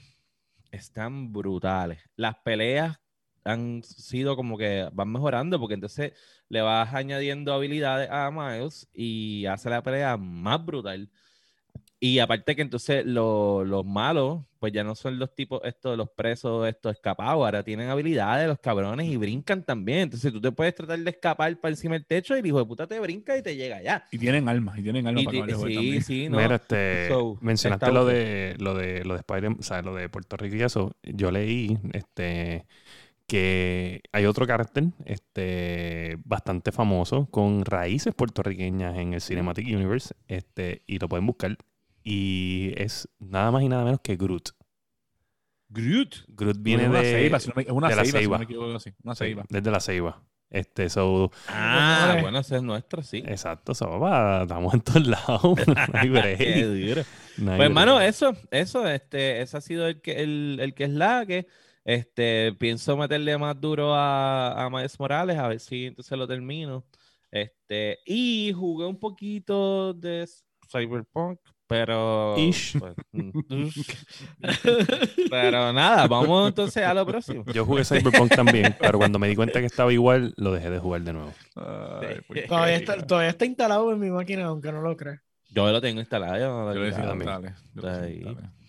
están brutales. Las peleas han sido como que van mejorando porque entonces le vas añadiendo habilidades a Miles y hace la pelea más brutal. Y aparte que entonces lo- los malos, pues ya no son los tipos, estos, los presos, estos escapados, ahora tienen habilidades los cabrones y brincan también. Entonces tú te puedes tratar de escapar para encima del techo y el hijo de puta te brinca y te llega allá. Y tienen almas, y tienen almas Y para jugar sí, también. sí, no. Mira, este, So, mencionaste lo de lo de lo de Spider, o sea, lo de Puerto Rico y eso. Yo leí este que hay otro carácter este bastante famoso con raíces puertorriqueñas en el Cinematic Universe, este y lo pueden buscar y es nada más y nada menos que Groot. Groot. Groot viene una de ceiba, si no me, es una de la ceiba, si no ceiba. me equivoco así. Una ceiba. desde la Ceiba. Este, so, Ah, bueno, ese es nuestro, sí. exacto, so, papá, estamos en todos lados. no hay break, Qué duro. no hay Pues, hermano, eso, eso, este, ese ha sido el que, el, el que es la que, este, pienso meterle más duro a, a Miles Morales, a ver si entonces lo termino. Este, y jugué un poquito de Cyberpunk, pero. Ish. pues, mm, pero nada, vamos entonces a lo próximo. Yo jugué Cyberpunk también, pero cuando me di cuenta que estaba igual, lo dejé de jugar de nuevo. Ay. Todavía está, todavía está instalado en mi máquina, aunque no lo creas. Yo lo tengo instalado. yo no lo Yo también.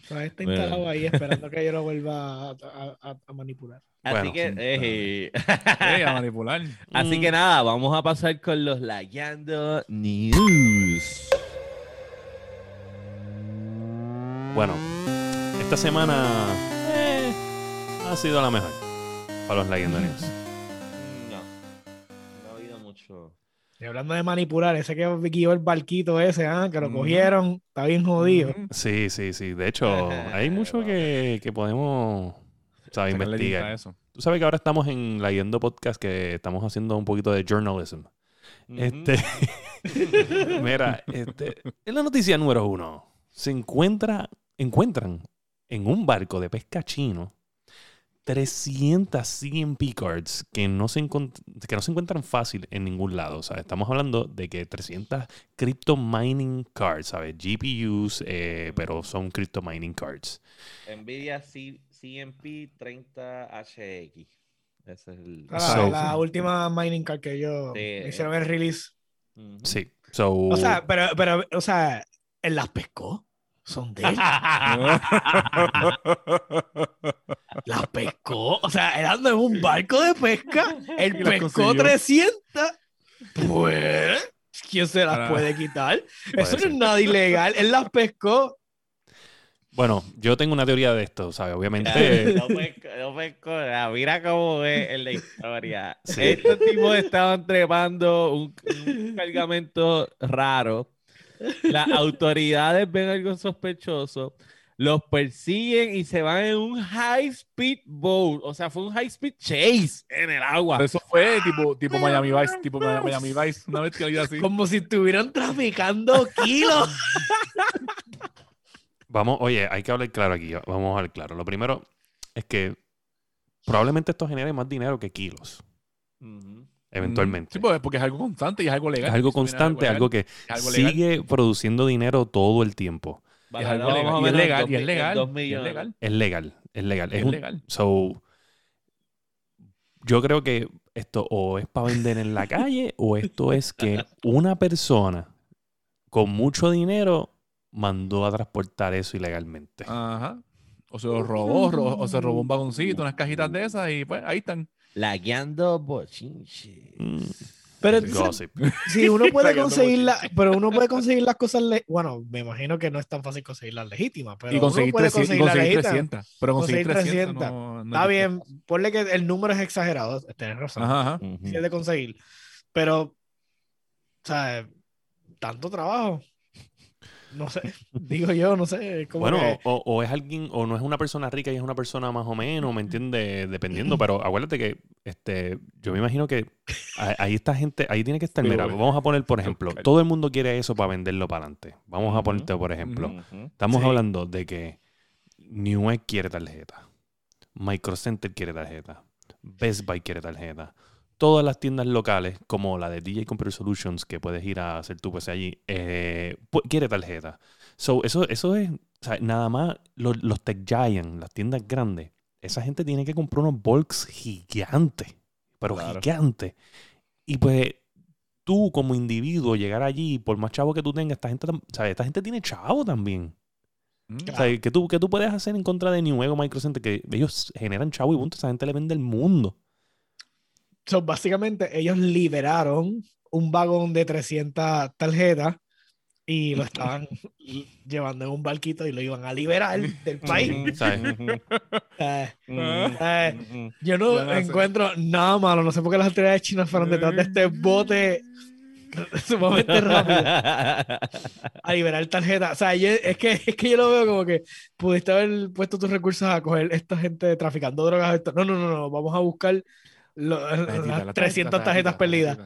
Todavía está Bueno. instalado ahí esperando que yo lo vuelva a, a- a- a manipular. Así Bueno, que, eh, Ey, a manipular. Así Mm. que nada, vamos a pasar con los Layando News. Bueno, esta semana eh, ha sido la mejor para los Legendary News. No, no ha habido mucho. Y hablando de manipular, ese que guió el barquito ese, ah, que lo cogieron, está bien jodido. Sí, sí, sí. De hecho, hay mucho que, que podemos ¿sabes? Investigar. eso. Tú sabes que ahora estamos en Leyendo Podcast, que estamos haciendo un poquito de journalism. Este, mira, este, en la noticia número uno, se encuentra, encuentran en un barco de pesca chino 300 CMP cards que no, se que no se encuentran fácil en ningún lado. O sea, estamos hablando de que 300 crypto mining cards, ¿sabes? GPUs, eh, pero son crypto mining cards. Nvidia C- CMP 30HX. Ese es el. La, So- la última mining card que yo Sí. hicieron el release. Sí. So, O sea, pero, pero, o sea, él las pescó. Son de él. Las pescó. O sea, él anda en un barco de pesca. Él Y pescó consiguió. 300. Pues, ¿quién se las Ah. puede quitar? Eso no es nada ilegal. Él las pescó. bueno, yo tengo una teoría de esto, ¿sabes? Obviamente. No pesco, no pesco. Mira cómo es en la historia. Sí. Estos tipos estaban trepando un, un cargamento raro. Las autoridades ven algo sospechoso. Los persiguen y se van en un high speed boat. O sea, fue un high speed chase en el agua. Eso fue tipo, tipo Miami Vice, tipo Miami Vice, una vez que había así. Como si estuvieran traficando kilos. Vamos, oye, hay que hablar claro aquí. Vamos a hablar claro. Lo primero es que probablemente esto genere más dinero que kilos, Ujú. Eventualmente. Sí, pues, porque es algo constante y es algo legal. es algo constante, legal, algo que es algo legal. sigue produciendo dinero todo el tiempo. Es algo legal, y es legal, dos y es legal, es legal. Es legal, es legal. Es Es un- legal. So, yo creo que esto o es para vender en la calle o esto es que una persona con mucho dinero mandó a transportar eso ilegalmente. Ajá. O se lo robó, ro- o se robó un vagoncito, unas cajitas de esas y pues ahí están. Lagueando bochinche. Mm, Pero entonces, si uno puede Sacando conseguir la, pero uno puede conseguir las cosas, le- bueno, me imagino que no es tan fácil conseguir las legítimas, pero y conseguir, uno puede 300, y conseguir las conseguir legítimas. 300. Pero conseguir Conseguir 300, 300. no, no Está es bien, ponle que el número es exagerado, tienes razón, Ajá, sí es de conseguir, pero, o sea, tanto trabajo, no sé, digo yo, no sé, como Bueno, que- o, o es alguien, o no es una persona rica y es una persona más o menos, ¿me entiendes? Dependiendo, pero acuérdate que este, yo me imagino que ahí está gente, ahí tiene que estar, mira, vamos a poner, por ejemplo, todo el mundo quiere eso para venderlo para adelante. Vamos a ponerte, por ejemplo, estamos Sí. hablando de que Newegg quiere tarjeta, Micro Center quiere tarjeta, Best Buy quiere tarjeta. Todas las tiendas locales, como la de DJ Computer Solutions, que puedes ir a hacer tu PC allí, eh, pu- quiere tarjeta. So, eso, eso es, o sea, nada más los, los Tech Giant, las tiendas grandes, esa gente tiene que comprar unos bulks gigantes, pero Claro. gigantes. Y pues tú como individuo llegar allí, por más chavo que tú tengas, esta gente, sea, esta gente tiene chavo también. Mm. O sea, ¿qué tú, qué tú puedes hacer en contra de Newegg o Micro Center? Que ellos generan chavo y punto, esa gente le vende el mundo. So, básicamente ellos liberaron un vagón de 300 tarjetas y lo estaban llevando en un barquito y lo iban a liberar del país. Eh, eh, yo no encuentro nada malo, no sé por qué las autoridades chinas fueron detrás de este bote sumamente rápido a liberar tarjetas. O sea, yo- es, que, es que yo lo veo como que pudiste haber puesto tus recursos a coger esta gente traficando drogas. esto- No, no, no, no, vamos a buscar lo- las la 300 tarjetita, tarjetas perdidas.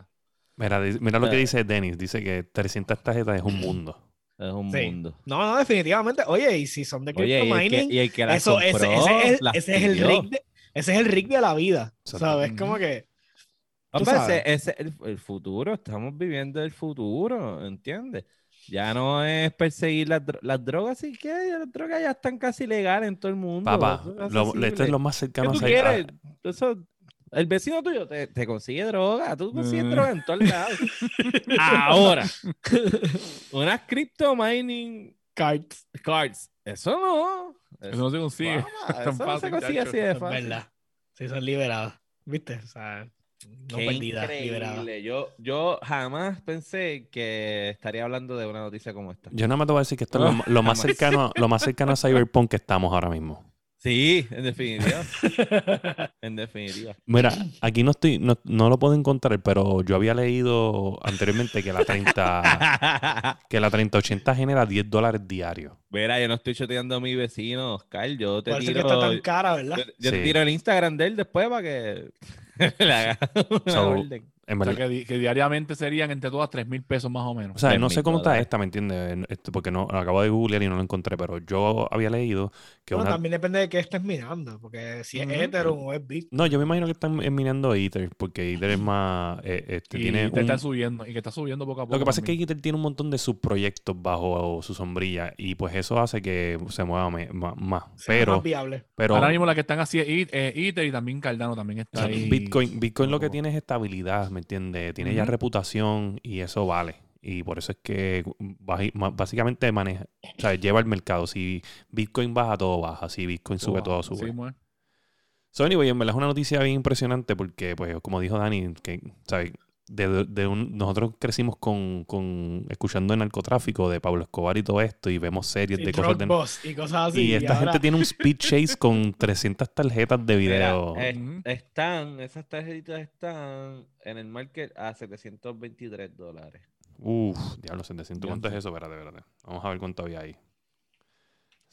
Mira, mira lo que Eh. dice Dennis. Dice que 300 tarjetas es un mundo. Es un Sí. mundo. No, no, definitivamente. Oye, y si son de Oye, crypto y el, mining, que, y el que eso, ese, compró, ese es, las ese es el rig de, ese es el rig de la vida. ¿Sabes? Como que. Hombre, ese, ese es el, el futuro, estamos viviendo el futuro, ¿entiendes? Ya no es perseguir las, dro- las drogas, sí que las drogas ya están casi legales en todo el mundo. Papá, es lo- esto es lo más ¿Qué cercano tú a a- Eso, el vecino tuyo te, te consigue droga, tú consigues Mm. droga en todos lados. Ahora, unas crypto mining Cards. cards, eso no. Eso no se consigue. Eso no se consigue chacho. así de Es fácil. verdad. Sí, son liberadas. ¿Viste? O sea, no Qué perdidas, liberadas. increíble. Yo, yo jamás pensé que estaría hablando de una noticia como esta. Yo nada más te voy a decir que esto es lo, Ah, lo más cercano, lo más cercano a Cyberpunk que estamos ahora mismo. Sí, en definitiva. en definitiva. Mira, aquí no estoy, no, no lo puedo encontrar, pero yo había leído anteriormente que la 30, que la 3080 genera 10 dólares diarios. Mira, yo no estoy choteando a mi vecino, Oscar. Yo te Por eso que tiro. está tan cara, ¿verdad? Yo, yo te Sí. tiro el Instagram de él después para que le haga una So, orden. En O sea, verdad. que, di- que diariamente serían entre todas 3 mil pesos más o menos. O sea, no sé cómo está esta, ¿me entiendes? Este, porque no, lo acabo de googlear y no lo encontré, pero yo había leído que Bueno, una... también depende de qué estés mirando, porque si es Ujú. Ethereum o es Bitcoin. No, yo me imagino que están eh, minando Ether, porque Ether es más... eh, este, y tiene te un- está subiendo. Y que está subiendo poco a poco. Lo que pasa es que también. Ether tiene un montón de subproyectos bajo su sombrilla y pues eso hace que se mueva me- ma- más. sea Pero, más viable. pero Ahora mismo la que están así es It- eh, Ether y también Cardano también o está sea, ahí. Bitcoin, Bitcoin lo que tiene es estabilidad, ¿me entiendes? Tiene ya reputación y eso vale. Y por eso es que básicamente maneja, o sea, lleva el mercado. Si Bitcoin baja, todo baja. Si Bitcoin sube, todo sube. es. So, anyway, en verdad es una noticia bien impresionante porque, pues, como dijo Dani, que, ¿sabes? De, de un- nosotros crecimos con, con escuchando el narcotráfico de Pablo Escobar y todo esto y vemos series Y de cosas de... y cosas así. y esta ahora- gente tiene un speed chase con 300 tarjetas de video. Mira, están, esas tarjetitas están en el market a 723 dólares. Uf, diablo, 700. Bien, ¿Cuánto es eso? Espérate, espérate. Vamos a ver cuánto había ahí.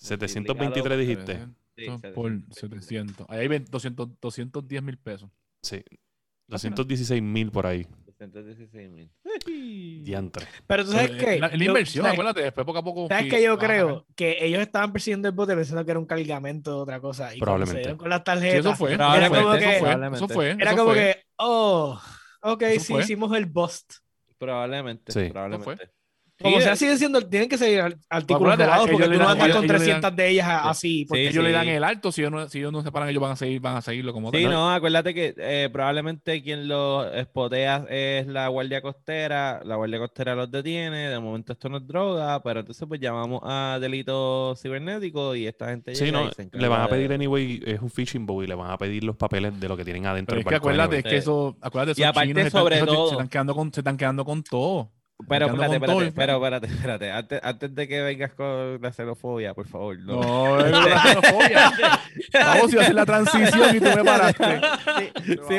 Multiplicado 723 dijiste. Sí, Eso 700. por 700. Ahí hay 20 200, 210 mil pesos. Sí. 216 mil por ahí. 216 mil. Diantre. Pero tú sabes Eh, que. La, inversión, ¿sabes- acuérdate, después poco a poco. ¿Sabes que yo baja. creo? Que ellos estaban persiguiendo el bote pensando que era un cargamento de otra cosa. Y se Probablemente. dieron con las Sí, tarjetas. eso fue. Era eso como fue, que- eso fue, Probablemente. eso fue. Era eso como fue. que, oh, ok, Eso sí, fue. hicimos el bust. Probablemente, Sí. probablemente. Como Sí, sea, siguen siendo, tienen que ser ar- artículos Acuérdate, robados ellos porque tú no andas con ellos le dan- 300 de ellas así. porque- ellos le dan sí. el alto, si ellos no, si ellos no se paran, ellos van a seguir, van a seguirlo como Sí, tal. no, acuérdate que eh, probablemente quien los espotea es la Guardia Costera, la Guardia Costera los detiene, de momento esto no es droga, pero entonces pues llamamos a delitos cibernéticos y esta gente Sí, llega no, y se le van a de- pedir anyway, es un fishing bowl y le van a pedir los papeles de lo que tienen adentro Pero es que acuérdate, anyway. es que eso, acuérdate, Y esos aparte, chinos se están- sobre todo- se están quedando con, se están quedando con todo. Pero espérate, espérate, pero espérate, espérate, antes, antes de que vengas con la xenofobia, por favor, no. No, es una xenofobia. Vamos, si hacer la transición y tú me paraste. Sí,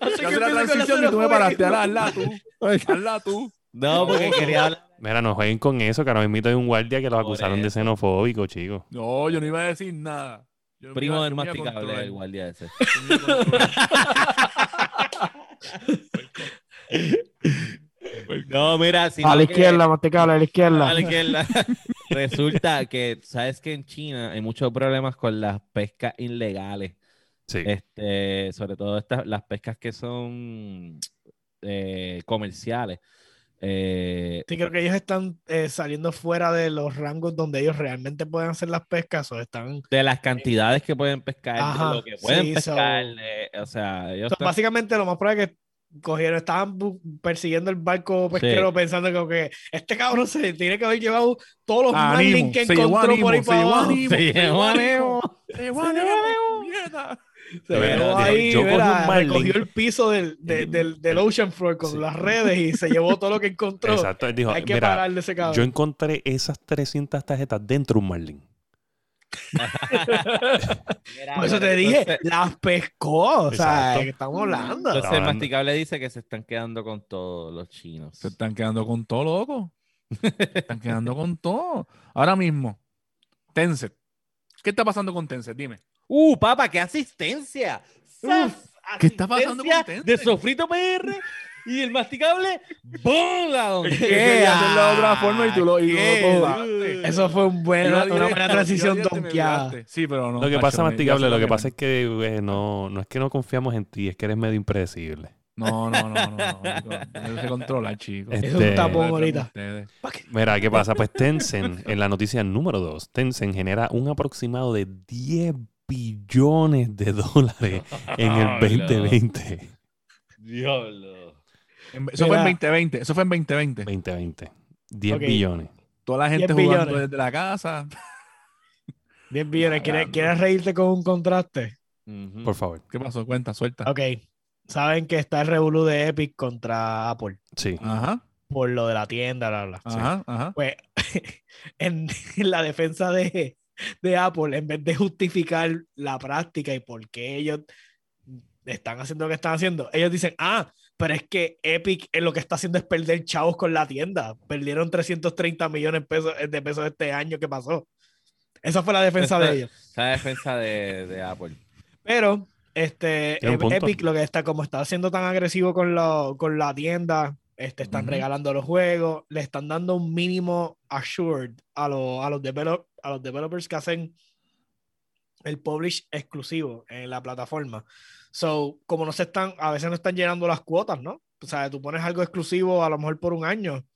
hacer la transición y tú me paraste. Hazla, tú. Hazla tú. No, porque quería hablar. Mira, no jueguen con eso, que ahora mismo hay un guardia que los Por acusaron de xenofóbico, chicos. No, yo no iba a decir nada. Yo Primo iba- del iba a masticable, el guardia ese. No, mira, si a la izquierda, masticable, a la izquierda. A la izquierda. Resulta que, sabes que en China hay muchos problemas con las pescas ilegales. Sí. Este, sobre todo estas, las pescas que son eh, comerciales. Eh, Sí, creo que ellos están eh, saliendo fuera de los rangos donde ellos realmente pueden hacer las pescas o están... de las cantidades que pueden pescar, de Ajá, lo que pueden sí, pescar. so- eh, o sea, ellos So, están- básicamente lo más probable es que cogieron, estaban persiguiendo el barco pesquero pensando como que este cabrón se tiene que haber llevado todos los Ánimo, marlins que se llevó encontró por ahí se para llevó abajo. Se llevó ánimo. Se llevó ánimo, mierda. Se quedó ahí, yo mira, recogió el piso del, de- del, del Ocean Floor con Sí. las redes y se llevó todo lo que encontró. Exacto. Dijo, Hay que mira, pararle ese cabrón. yo encontré esas 300 tarjetas dentro de un marlin. Por eso te dije, entonces- las pescó. O sea, Exacto. estamos hablando. Entonces el masticable dice que se están quedando con todos los chinos. Se están quedando con todo, loco. Se están quedando con todo. Ahora mismo, Tencent. ¿Qué está pasando con Tencent? Dime. ¡Uh, papá, qué asistencia! ¿qué está pasando con Tencent? De sofrito PR y el masticable, ¡bum! La hacerlo de otra forma y tú lo- y. Eso fue un buen, una buena transición viraste. Sí, pero no. lo que pasa, masticable, lo que pasa es que eh, no, no es que no confiamos en ti, es que eres medio impredecible. No, no, no, no. no, se controla, chicos. Es Es un Este- tapón ahorita. Mira, ¿qué pasa? Pues Tencent, en la noticia número 2, Tencent genera un aproximado de 10 billones de dólares en el Diablo. 2020. Diablo. Eso fue en Mira. 2020. Eso fue en 2020. 2020. 10 Ok. billones. Toda la gente 10 jugando billones. desde la casa. 10 billones. ¿Quieres. ¿Quieres reírte con un contraste? Por favor. ¿Qué pasó? Cuenta, suelta. Ok. Saben que está el revolú de Epic contra Apple Sí. Ajá, por lo de la tienda, bla, bla. ajá, ajá. Pues en, en la defensa de, de Apple, en vez de justificar la práctica y por qué ellos están haciendo lo que están haciendo, ellos dicen, ah, pero es que Epic eh, lo que está haciendo es perder chavos con la tienda. Perdieron 330 millones de pesos, de pesos este año que pasó. Esa fue la defensa de ellos. Esa defensa de, de Apple. Pero este. Epic lo que está como está siendo tan agresivo con, lo- con la tienda, este, están regalando los juegos, le están dando un mínimo assured a, los a, los develop- a los developers que hacen el publish exclusivo en la plataforma. So, como no se están, a veces no están llenando las cuotas, ¿no? O sea, tú pones algo exclusivo a lo mejor por un año,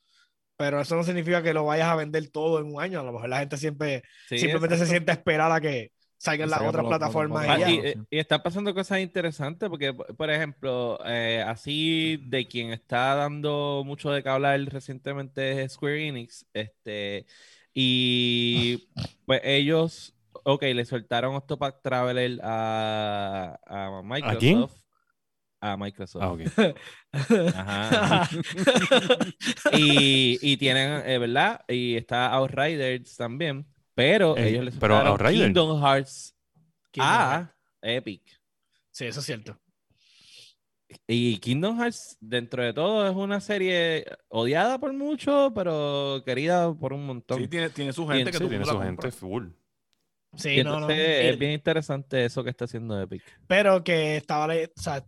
pero eso no significa que lo vayas a vender todo en un año. A lo mejor la gente siempre Sí, simplemente se exacto. siente a esperar a que salgan Que las otras plataformas por Ah, y ya. y, y están pasando cosas interesantes porque, por por ejemplo, eh, así de quien está dando mucho de qué hablar recientemente es Square Enix, este, y pues ellos, ok, le soltaron Octopath Traveler a, a Microsoft. quién? A Microsoft. Ah, ok. Ajá. y, y tienen, eh, ¿verdad? Y está Outriders también, pero Eh, ellos le pero soltaron Outriders. Kingdom Hearts Kingdom a Hearts. Epic. Sí, eso es cierto. Y Kingdom Hearts, dentro de todo, es una serie odiada por muchos, pero querida por un montón. Sí, tiene, tiene su gente que Sí, el tiene su la gente full. Sí, Y no, no. Y- es bien interesante eso que está haciendo Epic. Pero que estaba, le- o sea,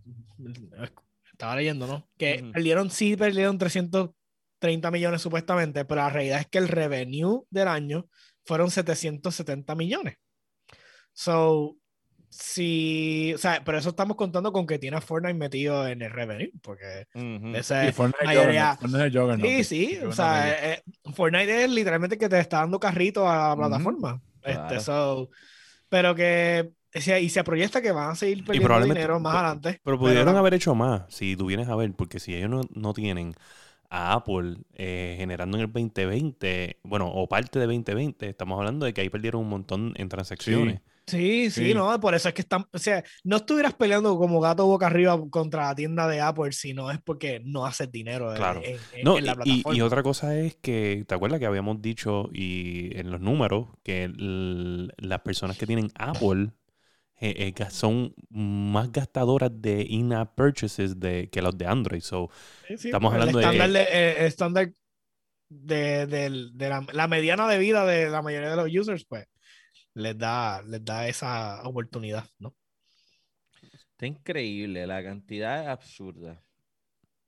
estaba leyendo, ¿no? Que Ujú. perdieron, sí, perdieron 330 millones supuestamente, pero la realidad es que el revenue del año fueron 770 millones. So, Sí, o sea, pero eso estamos contando con que tiene a Fortnite metido en el revenue, porque Ujú. ese Sí, Fortnite mayoría- Juggernaut, Fortnite Juggernaut. Sí, sí, o sea, eh, Fortnite es literalmente que te está dando carrito a la plataforma. Claro. Este, so, pero que y se proyecta que van a seguir perdiendo dinero más adelante. Pero pudieron haber hecho más si tú vienes a ver, porque si ellos no, no tienen a Apple eh, generando en el 2020, bueno, o parte de 2020, estamos hablando de que ahí perdieron un montón en transacciones. Sí, sí, Sí. no, por eso es que están, o sea, no estuvieras peleando como gato boca arriba contra la tienda de Apple si no es porque no haces dinero Claro. en, en- No, en la y, plataforma. y otra cosa es que, ¿te acuerdas que habíamos dicho y en los números que el- las personas que tienen Apple eh, eh, son más gastadoras de in-app purchases de, que los de Android? So, Sí, sí, estamos el hablando de- estándar de, eh, estándar de, la, la mediana de vida de la mayoría de los users, pues les da, les da esa oportunidad, ¿no? Está increíble, la cantidad es absurda.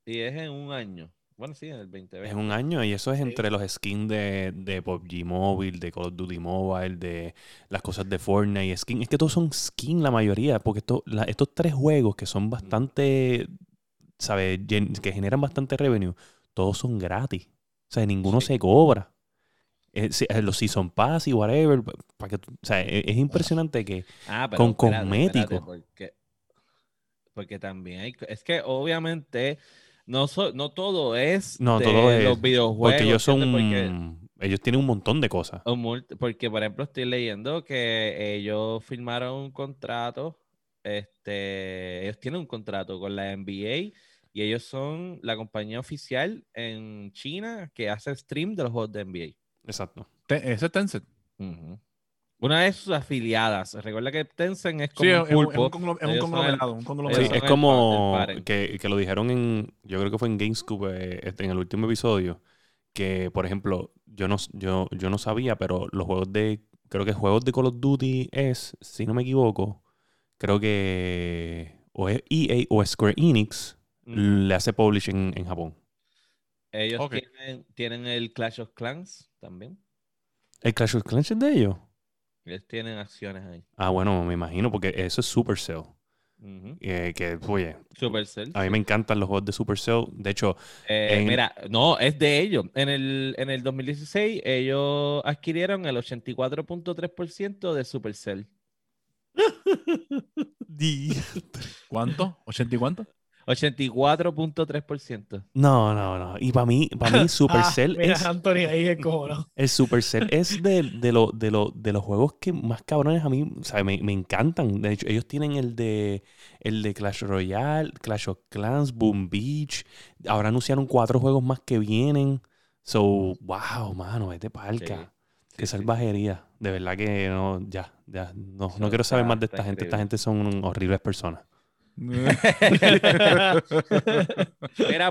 Y es en un año. Bueno, sí, en el 2020. Es un año y eso es Sí. entre los skins de, de PUBG Mobile, de Call of Duty Mobile, de las cosas de Fortnite, skin. Es que todos son skins la mayoría, porque esto- la- estos tres juegos que son bastante, ¿sabes? Que generan bastante revenue, todos son gratis. O sea, ninguno Sí. se cobra. Eh, eh, los Season Pass y whatever. Para que, o sea, e- es impresionante que Ah, con espérate, cosméticos. espérate, porque, porque también hay. Es que obviamente no, so- no todo es. No, de todo es- Los videojuegos. porque ellos. Porque- ellos tienen un montón de cosas. Porque, por ejemplo, estoy leyendo que ellos firmaron un contrato, este, ellos tienen un contrato con la NBA y ellos son la compañía oficial en China que hace stream de los juegos de NBA. Exacto. Te- Ese es Tencent. Una de sus afiliadas. Recuerda que Tencent es Sí, como es, un es un, es pulpo. un conglo- es un son conglomerado. un Sí, conglomerado. Ellos es como que, que lo dijeron en, yo creo que fue en GameScoop eh, este, en el último episodio, que por ejemplo, yo no, yo, yo no sabía, pero los juegos de, creo que juegos de Call of Duty es, si no me equivoco, creo que o es EA o Square Enix le hace publish en, Japón. Ellos tienen, tienen el Clash of Clans también. ¿El Clash of Clans es de ellos? Ellos tienen acciones ahí. Ah, bueno, me imagino, porque eso es Supercell. Eh, que, oye, Supercell. a mí me encantan los juegos de Supercell. De hecho, Eh, En- Mira, no, es de ellos. En el, en el 2016 ellos adquirieron el 84.3% de Supercell. ¿Cuánto? ¿80 y cuánto? 84.3%. no, no, no. Y para mí, para mí Supercell Ah, mira, es... Anthony ahí es como, ¿no? El Supercell es de, de, lo- de, lo- de los juegos que más cabrones a mí, o sea, me, me encantan. De hecho, ellos tienen el de el de Clash Royale, Clash of Clans, Boom Beach. Ahora anunciaron cuatro juegos más que vienen. So, wow, mano, vete palca. Sí, Qué salvajería. De verdad que no, ya, ya, no, no quiero saber más de esta gente. Esta gente son horribles personas. Mira,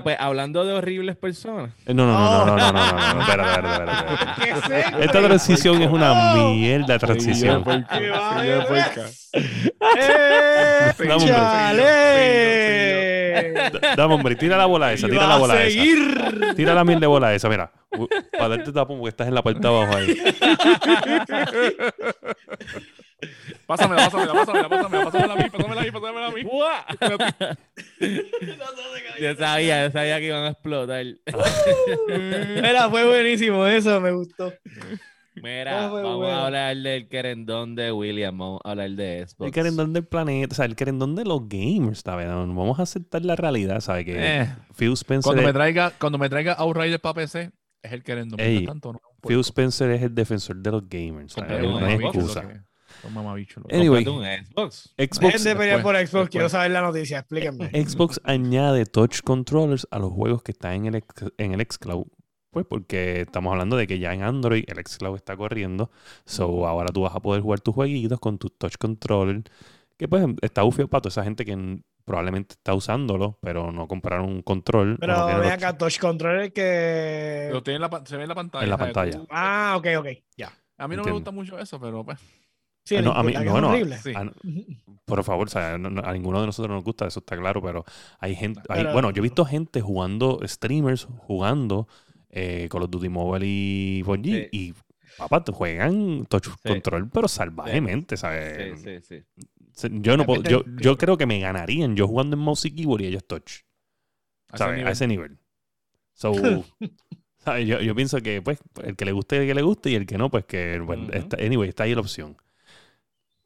pues hablando de horribles personas. No, no, no, no, no, no, no, no, espera, espera, espera. Esta transición es una mierda transición. Dame, hombre, tira la bola esa, tira la bola esa. Tira la mil de bola esa, mira. Para darte tapón porque estás en la parte de abajo ahí. Pásamela, pásamela, pásamela, pásamela, pásamela a mí, pásamela a mí, pásamela a mí. Yo sabía, yo sabía que iban a explotar. Mira, fue buenísimo eso, me gustó. Mira, Ah, vamos bueno. a hablar del querendón de William, vamos a hablar de Xbox. El querendón del planeta, o sea, el querendón de los gamers, ¿sabes? Vamos a aceptar la realidad, ¿sabes? Que Eh, Phil Spencer, cuando, me es, traiga, cuando me traiga Outriders para PC, es el querendo. Ey, tanto, no. Phil Spencer es el defensor de los gamers. ¿sabes? No hay excusa. Son mamabichos. lo que- Anyway, un Xbox. Xbox, de pelear por después, Xbox, quiero saber la noticia, explíquenme. Xbox añade touch controllers a los juegos que están en el, ex- en el xCloud. Pues porque estamos hablando de que ya en Android el xCloud está corriendo. So ahora tú vas a poder jugar tus jueguitos con tu touch controller. Que pues está ufio para toda esa gente que probablemente está usándolo, pero no compraron un control. no Pero tienen ven los- acá, Touch Controller que... Lo tiene en la, se ve en la pantalla. En la pantalla. Ah, ok, ok, ya. A mí no Entiendo. me gusta mucho eso, pero pues. Sí, Ah, no, a mí- no, es no. horrible. Sí. Por favor, o sea, no- no- a ninguno de nosotros nos gusta, eso está claro, pero hay gente, hay- Pero- bueno, yo he visto gente jugando, streamers jugando eh, Call of Duty Mobile y PUBG Sí. y papá, te juegan touch control, pero salvajemente, ¿sabes? Sí, sí, sí. Yo no puedo, yo, yo creo que me ganarían yo jugando en mouse y keyboard y ellos touch. A ese ¿sabes? nivel. A ese nivel. So, ¿sabes? Yo, yo pienso que, pues, el que le guste, que le guste, y el que no, pues que, bueno, está- anyway, está ahí la opción.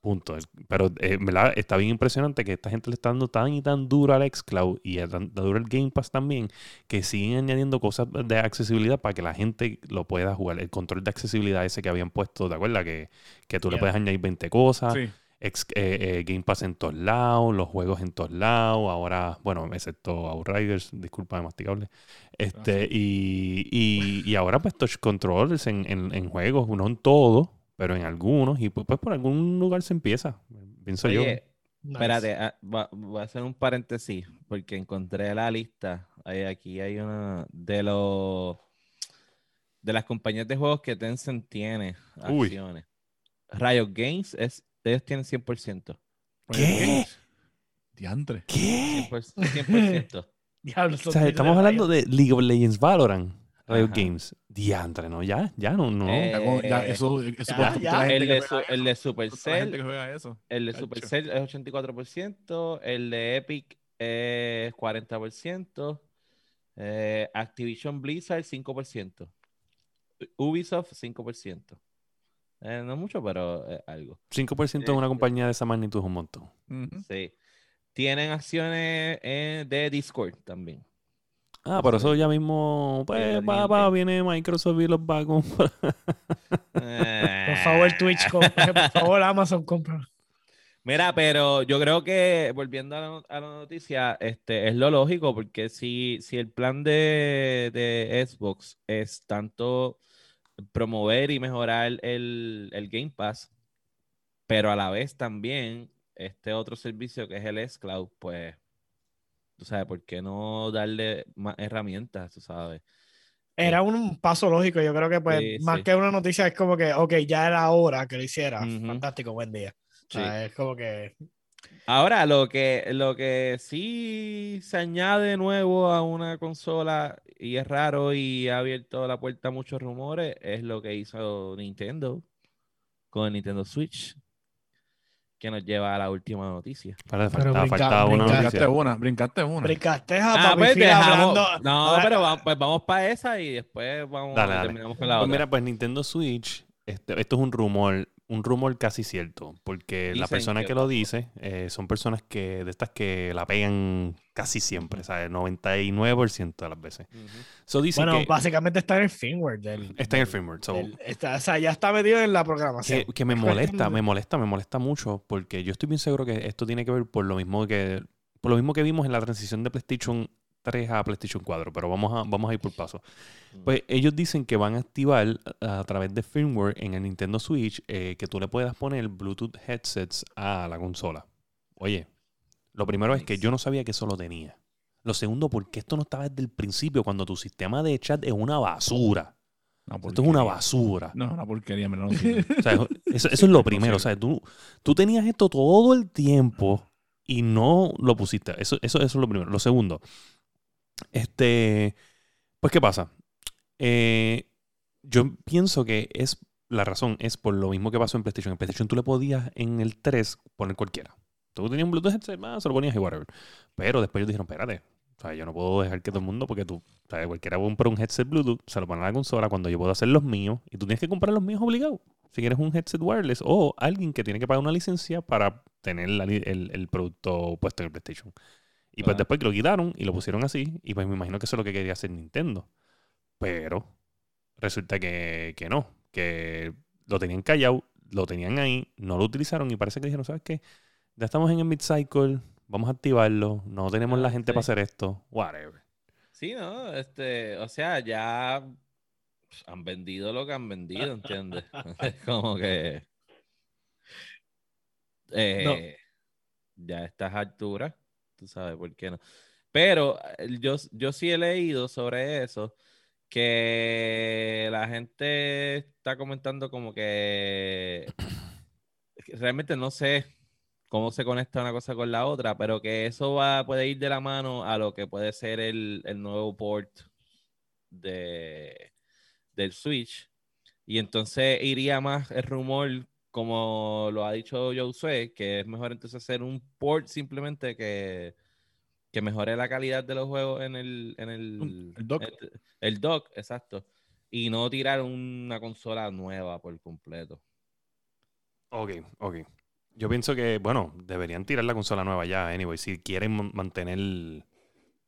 Punto. El- Pero, eh, ¿verdad? Está bien impresionante que esta gente le está dando tan y tan duro al xCloud y tan, duro al Game Pass también, que siguen añadiendo cosas de accesibilidad para que la gente lo pueda jugar. El control de accesibilidad ese que habían puesto, ¿te acuerdas? Que, que tú le puedes añadir 20 cosas. Sí. ex- eh, eh, Game Pass en todos lados, los juegos en todos lados, ahora, bueno, excepto Outriders, disculpa, masticable. Este, y, y, y ahora pues touch controllers en, en, en juegos, no en todos, pero en algunos, y pues, pues por algún lugar se empieza, pienso yo. Nice. espérate, ah, va- voy a hacer un paréntesis porque encontré la lista. Ahí, aquí hay una de los de las compañías de juegos que Tencent tiene Uy. acciones. Riot Games es ellos tienen 100%. ¿Qué? Diantre. ¿Qué? 100%. 100%. Diablo, O son sea, miles estamos de hablando de League of Legends Valorant, Riot Ajá. Games. Diantre, ¿no? Ya, ya no, no. Eh, Ya, con- ya, eso, eso ya, por- ya. la gente el, de su- eso. el de Supercell, el de. Supercell es 84%, el de Epic es 40%, eh, Activision Blizzard 5%, Ubisoft 5%. Eh, no mucho, pero eh, algo. 5% de una compañía de esa magnitud es un montón. Sí. Tienen acciones eh, de Discord también. Ah, pero eso ya mismo, pues, Eh, va, va, viene Microsoft y los va a comprar. Por Por favor, Twitch, compra. Por favor, Amazon, compra. Mira, pero yo creo que volviendo a la, a la noticia, este, es lo lógico, porque si, si el plan de, de Xbox es tanto promover y mejorar el, el Game Pass, pero a la vez también este otro servicio que es el xCloud, pues, tú sabes, ¿por qué no darle más herramientas, tú sabes? Era un paso lógico. Yo creo que, pues, Sí, más sí. que una noticia, es como que, ok, ya era hora que lo hiciera. Fantástico, buen día. O Sí. sea, es como que. Ahora, lo que, lo que sí se añade nuevo a una consola y es raro y ha abierto la puerta a muchos rumores es lo que hizo Nintendo con el Nintendo Switch, que nos lleva a la última noticia. Vale, Pero faltaba, brinca- faltaba una brinca- Brincaste noticia. una, brincaste una. Brincaste a Ah, pues dejamos- hablando- No, pero vamos, pues vamos para esa y después vamos Dale, dale. terminamos con la Pues otra. mira, pues Nintendo Switch, este, esto es un rumor, un rumor casi cierto, porque la persona que que lo dice eh, son personas que de estas que la pegan casi siempre, ¿sabes? 99% de las veces. Ujú. So dicen Bueno, que básicamente está en el firmware del. está en el firmware. so, del- está- o sea, ya está metido en la programación. que, que me molesta, me molesta, me molesta mucho, porque yo estoy bien seguro que esto tiene que ver por lo mismo que por lo mismo que vimos en la transición de PlayStation 3 a PlayStation 4, pero vamos a, vamos a ir por paso. Pues ellos dicen que van a activar a, a través de firmware en el Nintendo Switch eh, que tú le puedas poner Bluetooth headsets a la consola. Oye, lo primero es que yo no sabía que eso lo tenía. Lo segundo, porque esto no estaba desde el principio cuando tu sistema de chat es una basura. Esto es una basura. No, una porquería, me lo sirve. O sea, eso, eso es lo primero. O sea, tú, tú tenías esto todo el tiempo y no lo pusiste. Eso, eso, eso es lo primero. Lo segundo, este, pues, ¿qué pasa? Eh, yo pienso que es la razón es por lo mismo que pasó en PlayStation. En PlayStation tú le podías en el 3 poner cualquiera. Tú tenías un Bluetooth headset, ah, se lo ponías y whatever. Pero después ellos dijeron, espérate, o sea, yo no puedo dejar que todo el mundo, porque tú, o sea, cualquiera compra un headset Bluetooth, se lo pone a la consola cuando yo puedo hacer los míos y tú tienes que comprar los míos obligados. Si quieres un headset wireless o alguien que tiene que pagar una licencia para tener la el, el producto puesto en el PlayStation. Y pues después lo quitaron y lo pusieron así, y pues me imagino que eso es lo que quería hacer Nintendo. Pero resulta que, que no, que lo tenían callado, lo tenían ahí, no lo utilizaron y parece que dijeron, ¿sabes qué? Ya estamos en el mid-cycle, vamos a activarlo, no tenemos la Ah, gente sí. para hacer esto, whatever. Sí, ¿no? Este, o sea, ya pues, han vendido lo que han vendido, ¿entiendes? Es como que eh, ya a estas alturas, tú sabes por qué no. Pero eh, yo, yo sí he leído sobre eso, que la gente está comentando como que realmente no sé cómo se conecta una cosa con la otra, pero que eso va, puede ir de la mano a lo que puede ser el, el nuevo port de, del Switch. Y entonces iría más el rumor como lo ha dicho Josué, que es mejor entonces hacer un port simplemente que, que mejore la calidad de los juegos en el, en el, El dock. el- el dock, exacto. Y no tirar una consola nueva por completo. Ok, ok. Yo pienso que, bueno, deberían tirar la consola nueva ya, anyway, si quieren man- mantener el,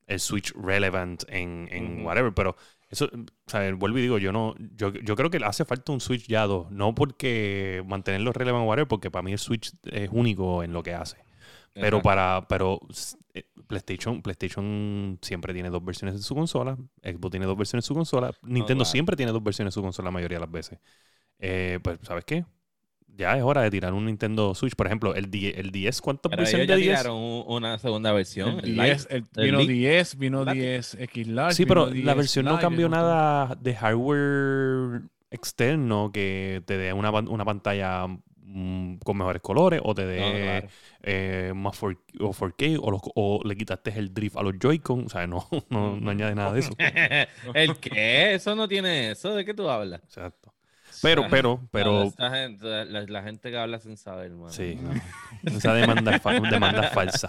el Switch relevant en, en whatever, pero eso, o sea, vuelvo y digo, yo no, yo, yo creo que hace falta un Switch ya dos, no porque mantenerlo relevant whatever, porque para mí el Switch es único en lo que hace. Pero Exacto. para, pero eh, PlayStation, PlayStation siempre tiene dos versiones de su consola, Xbox tiene dos versiones de su consola, Nintendo siempre tiene dos versiones de su consola la mayoría de las veces. Eh, pues, ¿sabes qué? Ya es hora de tirar un Nintendo Switch. Por ejemplo, el, 10, el 10 ¿cuántas Pero ellos ya de 10? tiraron un- una segunda versión. El el 10, Lite. el- el vino Lite. 10, vino Lite. 10 X Large. Sí, vino pero la 10 versión no Lite, cambió nada de hardware externo que te dé una, pan- una pantalla mm, con mejores colores o te dé No, claro. eh, más 4, o 4K o, los- o le quitaste el drift a los Joy-Con. O sea, no, no, no añade nada de eso. ¿El qué? Eso no tiene eso. ¿De qué tú hablas? Exacto. Pero, pero, pero, Esta gente- la, la gente que habla sin saber, mano. Sí, no. Esa demanda demanda falsa.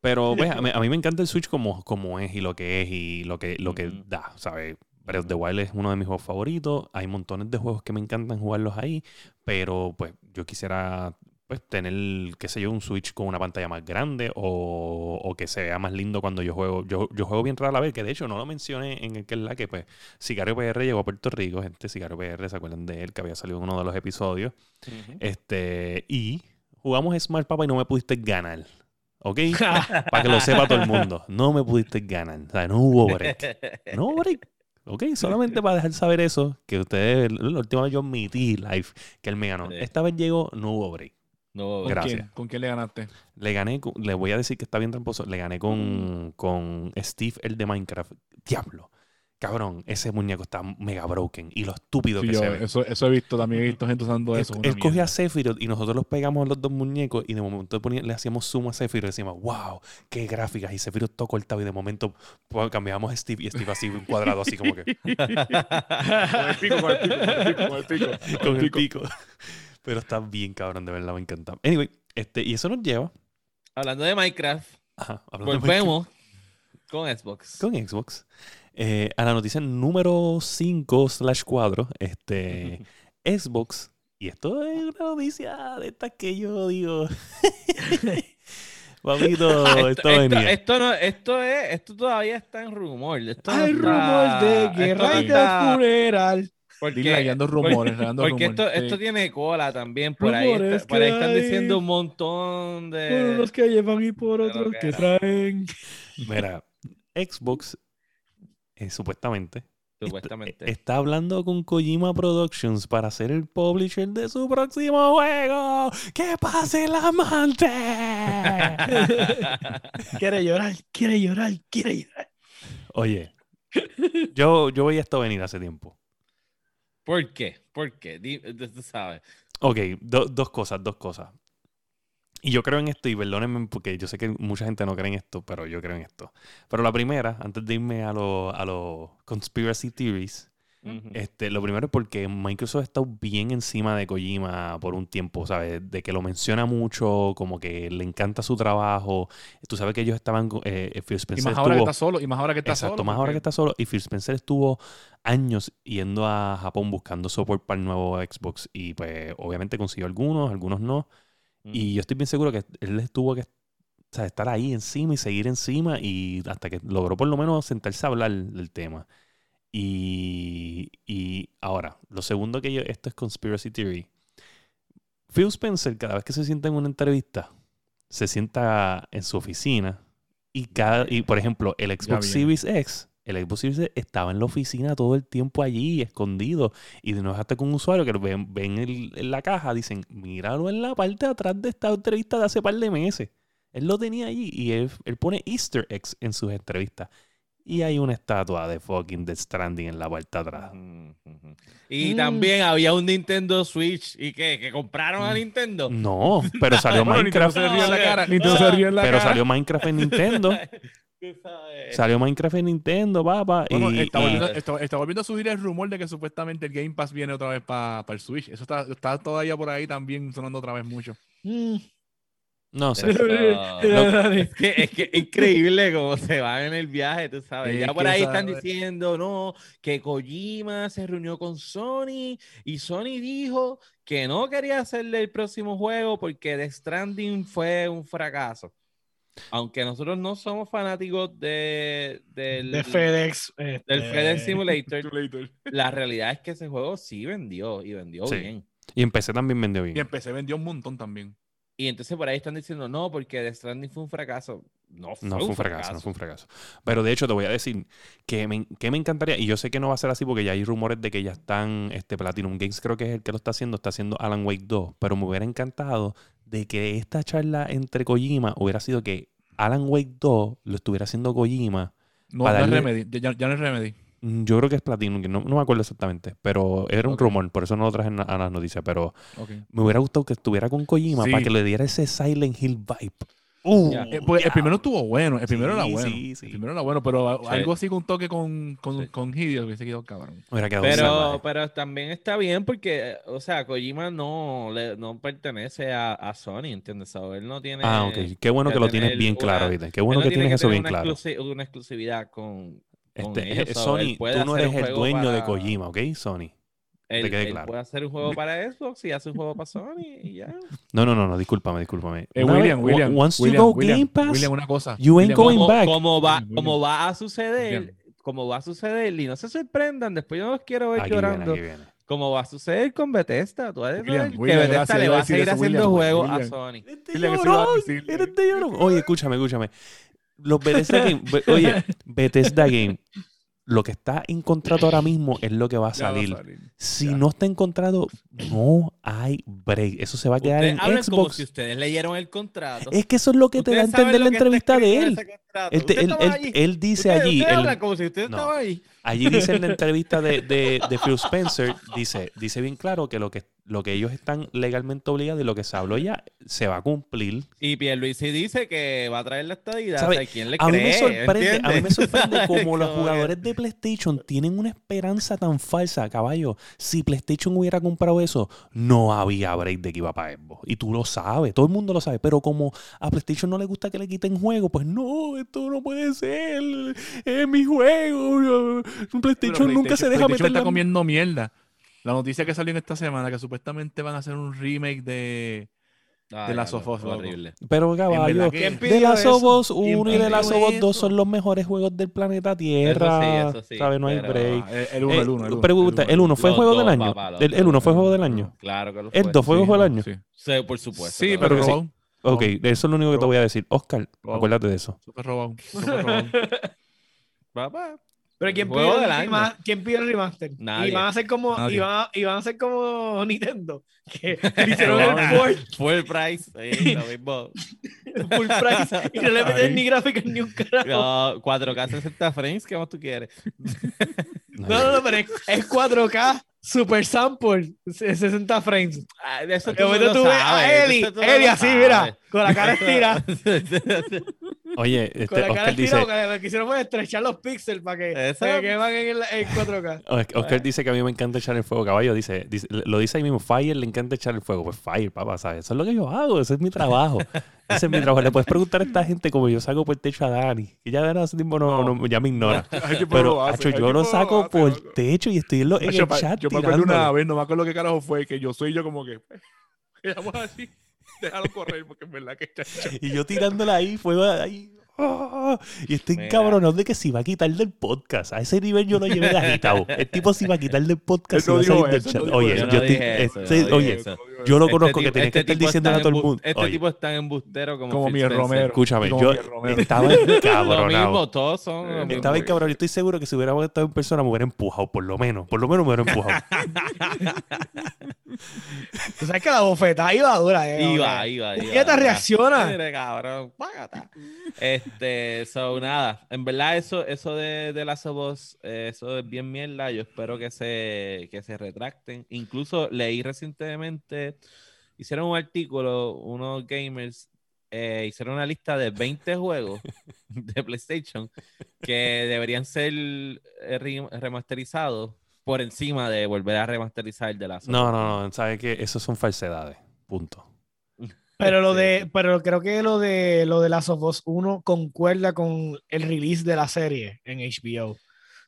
Pero pues, a, mí, a mí me encanta el Switch como, como es y lo que es y lo que, lo que da, ¿sabes? Breath of the Wild es uno de mis juegos favoritos. Hay montones de juegos que me encantan jugarlos ahí. Pero pues yo quisiera pues tener, qué sé yo, un Switch con una pantalla más grande o, o que se vea más lindo cuando yo juego. Yo, yo juego bien rara la vez, que de hecho no lo mencioné en el que es la que pues Sicario PR llegó a Puerto Rico, gente, Sicario PR, ¿se acuerdan de él? Que había salido en uno de los episodios. Este, y jugamos Smart Papa y no me pudiste ganar. ¿Ok? Para que lo sepa todo el mundo. No me pudiste ganar. O sea, no hubo break. No hubo break. ¿Ok? Solamente para dejar saber eso, que ustedes, la última vez yo admití live que él me ganó. Esta vez llegó, no hubo break. No, ¿Con Gracias. quién? ¿Con quién le ganaste? Le gané, con- le voy a decir que está bien tramposo. Le gané con, con Steve, el de Minecraft. Diablo. Cabrón, ese muñeco está mega broken. Y lo estúpido Sí, que yo, se ve. eso, eso he visto, también he visto gente usando eso. él mierda. a Sephiroth y nosotros los pegamos a los dos muñecos y de momento ponía- le hacíamos zoom a Sephiroth y decíamos, wow, qué gráficas. Y Sephiroth todo cortado y de momento pues, cambiamos a Steve y Steve así un cuadrado así como que Con el pico, con el pico, con el pico, con el pico. con el pico. Pero está bien cabrón, de verdad me encanta. Anyway, este, y eso nos lleva Hablando de Minecraft, ajá, hablando de volvemos con Xbox. con Xbox eh, a la noticia número 5 slash 4. Este, Xbox, y esto es una noticia de estas que yo digo. Papito, esto, esto, venía. esto no, esto es, esto todavía está en rumor. Esto no Hay está- rumor de guerra no y de funeral. Porque- Dile, regando rumores, regando Porque rumores. esto, tiene cola también. Por ahí, está- por ahí están diciendo un montón Por de. unos que llevan y por otros que traen. Mira, Xbox, eh, supuestamente, Supuestamente. está hablando con Kojima Productions para ser el publisher de su próximo juego. ¡Que pase el amante! Quiere llorar, quiere llorar, quiere llorar. Oye, yo, yo veía esto venir hace tiempo. ¿Por qué? ¿Por qué? Tú sabes. Ok, do- dos cosas, dos cosas. Y yo creo en esto, y perdónenme porque yo sé que mucha gente no cree en esto, pero yo creo en esto. Pero la primera, antes de irme a los a los conspiracy theories, Este, lo primero es porque Microsoft ha estado bien encima de Kojima por un tiempo, ¿sabes? De que lo menciona mucho, como que le encanta su trabajo. Tú sabes que ellos estaban, con- eh, Phil Y Spencer más ahora que está solo, y más ahora que está Exacto, solo. más ahora que está solo. Y Phil Spencer estuvo años yendo a Japón buscando soporte para el nuevo Xbox. Y pues obviamente consiguió algunos, algunos no. Y yo estoy bien seguro que él estuvo que o sea, estar ahí encima y seguir encima. Y hasta que logró por lo menos sentarse a hablar del tema. Y, y ahora, lo segundo que yo, esto es conspiracy theory. Phil Spencer, cada vez que se sienta en una entrevista, se sienta en su oficina y cada, y por ejemplo, el Xbox. Series X, el Xbox Series X estaba en la oficina todo el tiempo allí, escondido. Y de no es hasta con un usuario que ven, ven el- en la caja, dicen, míralo en la parte de atrás de esta entrevista de hace par de meses. Él lo tenía allí y él, él pone Easter eggs en sus entrevistas. Y hay una estatua de fucking Death Stranding en la parte de atrás. Y Mm. también había un Nintendo Switch. ¿Y qué? ¿Que compraron a Mm. Nintendo? No, pero salió Minecraft. se ríe en la cara. ok. Nintendo se ríe en la Pero cara. salió Minecraft en Nintendo. Salió Minecraft en Nintendo, papá. Bueno, y, está, y- volviendo, está- está volviendo a subir el rumor de que supuestamente el Game Pass viene otra vez para el Switch. Eso está, está todavía por ahí también sonando otra vez mucho. Mm. No sé. Lo- Es que, es que es increíble cómo se van en el viaje, tú sabes. Es ya por ahí están diciendo, no, que Kojima se reunió con Sony y Sony dijo que no quería hacerle el próximo juego porque The Stranding fue un fracaso. Aunque nosotros no somos fanáticos de, del, de FedEx. del este, FedEx Simulator, la realidad es que ese juego sí vendió y vendió Sí. bien. Y en PC también vendió Y bien. en PC vendió un montón también. Y entonces por ahí están diciendo, no, porque The Stranding fue un fracaso. No fue, No fue un fracaso, no fue un fracaso. Pero de hecho te voy a decir que me, que me encantaría, y yo sé que no va a ser así porque ya hay rumores de que ya están, este Platinum Games creo que es el que lo está haciendo, está haciendo Alan Wake 2, pero me hubiera encantado de que esta charla entre Kojima hubiera sido que Alan Wake 2 lo estuviera haciendo Kojima. No, Para no es darle- Remedy. Ya, ya no es Remedy. Mm, Yo creo que es Platinum, que no, no me acuerdo exactamente, pero era un rumor, por eso no lo traje a las noticias, pero me hubiera gustado que estuviera con Kojima Sí. para que le diera ese Silent Hill vibe. Uh. Eh, pues, el primero estuvo bueno. El primero era bueno. sí, sí. El primero era bueno, pero algo así con un toque con, con, Sí. con Hideo hubiese quedado cabrón. hubiera quedado Pero, pero también está bien porque, o sea, Kojima no, le, no pertenece a, a Sony, ¿entiendes? O él no tiene... Ah, ok. Qué bueno que que lo tienes bien una- claro, ¿viste? Qué bueno no que tiene tienes eso bien una claro. exclusi- Una exclusividad con... con Este, ellos, eh, Sony, puede tú no eres el dueño de para- Kojima, ¿ok? Sony. Él, quede él claro. puede hacer un juego para Xbox y hace un juego para Sony y ya. No, no, no, no, discúlpame, discúlpame. Eh, William, vez, William. Once William, you go William, Game Pass, William, una cosa. you ain't William, going Como, back. como va, como va a suceder, William. como va a suceder, y no se sorprendan, después yo no los quiero ver Aquí viene, llorando. aquí viene. Como va a suceder con Bethesda, tú vas a William, saber que Bethesda gracias, le va a seguir eso, haciendo juegos a. Sony. De a llorón, de llorón. Oye, escúchame, escúchame. Los Bethesda Game, oye, Bethesda Game, lo que está en contrato ahora mismo es lo que va a Ya va a salir. Si Ya. no está en contrato, no hay break. Eso se va a quedar Ustedes en hablan como Xbox. si ustedes leyeron el contrato. Es que eso es lo que te da a entender la entrevista de él. Él, él- él- él dice allí, como si usted No. estaba ahí. allí dice en la entrevista de, de, de Phil Spencer, dice, dice bien claro que lo que lo que ellos están legalmente obligados y lo que se habló ya se va a cumplir. Y Pierluisi dice que va a traer la sea, ¿quién le A mí, me sorprende, a mí me sorprende como los jugadores de PlayStation tienen una esperanza tan falsa, caballo. Si PlayStation hubiera comprado eso, no había break de que iba para Xbox. Y tú lo sabes, todo el mundo lo sabe. Pero como a PlayStation no le gusta que le quiten juego, pues no, esto no puede ser. Es mi juego. Pero PlayStation nunca se deja PlayStation meter está la... comiendo mierda. La noticia que salió en esta semana que supuestamente van a hacer un remake de Ah, de Last of Us. Horrible. Pero caballo, verdad que- ¿Quién de Last of? Us 1 y ¿Quién de Last of Us 2 eso? son los mejores juegos del planeta Tierra. Eso sí, eso sí, ¿Sabes? No hay pero- break. Ah, el- el 1, Eh, el 1. pregunta, ¿el 1 fue Los juego dos, del año? papá, ¿El, el dos. 1 fue juego del año? Claro que lo ¿El fue. 2 fue juego del año? Sí, por supuesto. Sí, claro pero que sí. robado. Ok, eso es lo único que te voy a decir. Oscar, Robado. acuérdate de eso. Súper robado. súper robado. Papá. Pero ¿quién del el año. rema- ¿quién pide el remaster? Nadie. Y van a hacer como, y van y van a hacer como Nintendo, que hicieron el port Full price. Sí, lo mismo. full price y no le meten ni gráficas ni un carajo. No, 4K 60 frames, ¿qué más tú quieres? No, no, no, pero es, es 4K Super Sample, 60 frames. Ah, de eso tú no tú ves a Eli, Eli así, mira, con la cara estirada. Oye, Con este, cara Oscar dice, lo que hicieron fue estrechar los píxeles para que, para que quepan en, el- en 4K. Oscar dice que a mí me encanta echar el fuego, caballo. Dice, dice- lo dice ahí mismo, Fire le encanta echar el fuego. Pues Fire, papá, ¿sabes? Eso es lo que yo hago, ese es mi trabajo. Ese es mi trabajo. Le puedes preguntar a esta gente como yo saco por el techo a Dani, que ya de hace tiempo no, no- ya me ignora. Pero, hace, yo lo lo saco hace, por loco. techo y estoy en, lo- en el pa- chat Yo me acuerdo una vez, no me acuerdo qué carajo fue, que yo soy yo como que. Quedamos así. Déjalo correr, porque en verdad que. Y yo tirándole ahí, fuego ahí. ¡Ah! Y estoy Mira. cabronado de que se iba a quitar del podcast. A ese nivel yo lo llevé de agitado. El tipo se iba a quitar del podcast. No y iba a dijo salir del eso, chat. no dijo Oye, eso. yo no estoy- eso, este- oye, eso. yo lo Este conozco tipo- que tenía que este estar tipo diciendo a todo el mundo. Este Oye, tipo es tan embustero como, Como mi. Romero. escúchame, Como yo Romero. estaba Lo encabronado. mismo, todos son. lo mismo. Estaba cabrón. Yo estoy seguro que si hubiéramos estado en persona me hubiera empujado, por lo menos. Por lo menos me hubiera empujado. Tú sabes que la bofetada iba dura. eh, Iba, iba, iba. ¿Qué te reacciona? Mire, cabrón, págata. Este, so, nada. En verdad, eso, eso de, de Last of Us, eh, eso es bien mierda. Yo espero que se, que se retracten. Incluso leí recientemente, hicieron un artículo, unos gamers, eh, hicieron una lista de 20 juegos de PlayStation que deberían ser eh, re- remasterizados por encima de volver a remasterizar de la No, no, no. ¿Sabes qué? Eso son falsedades. Punto. Pero lo de, sí. pero creo que lo de lo de Last of Us 1 concuerda con el release de la serie en HBO.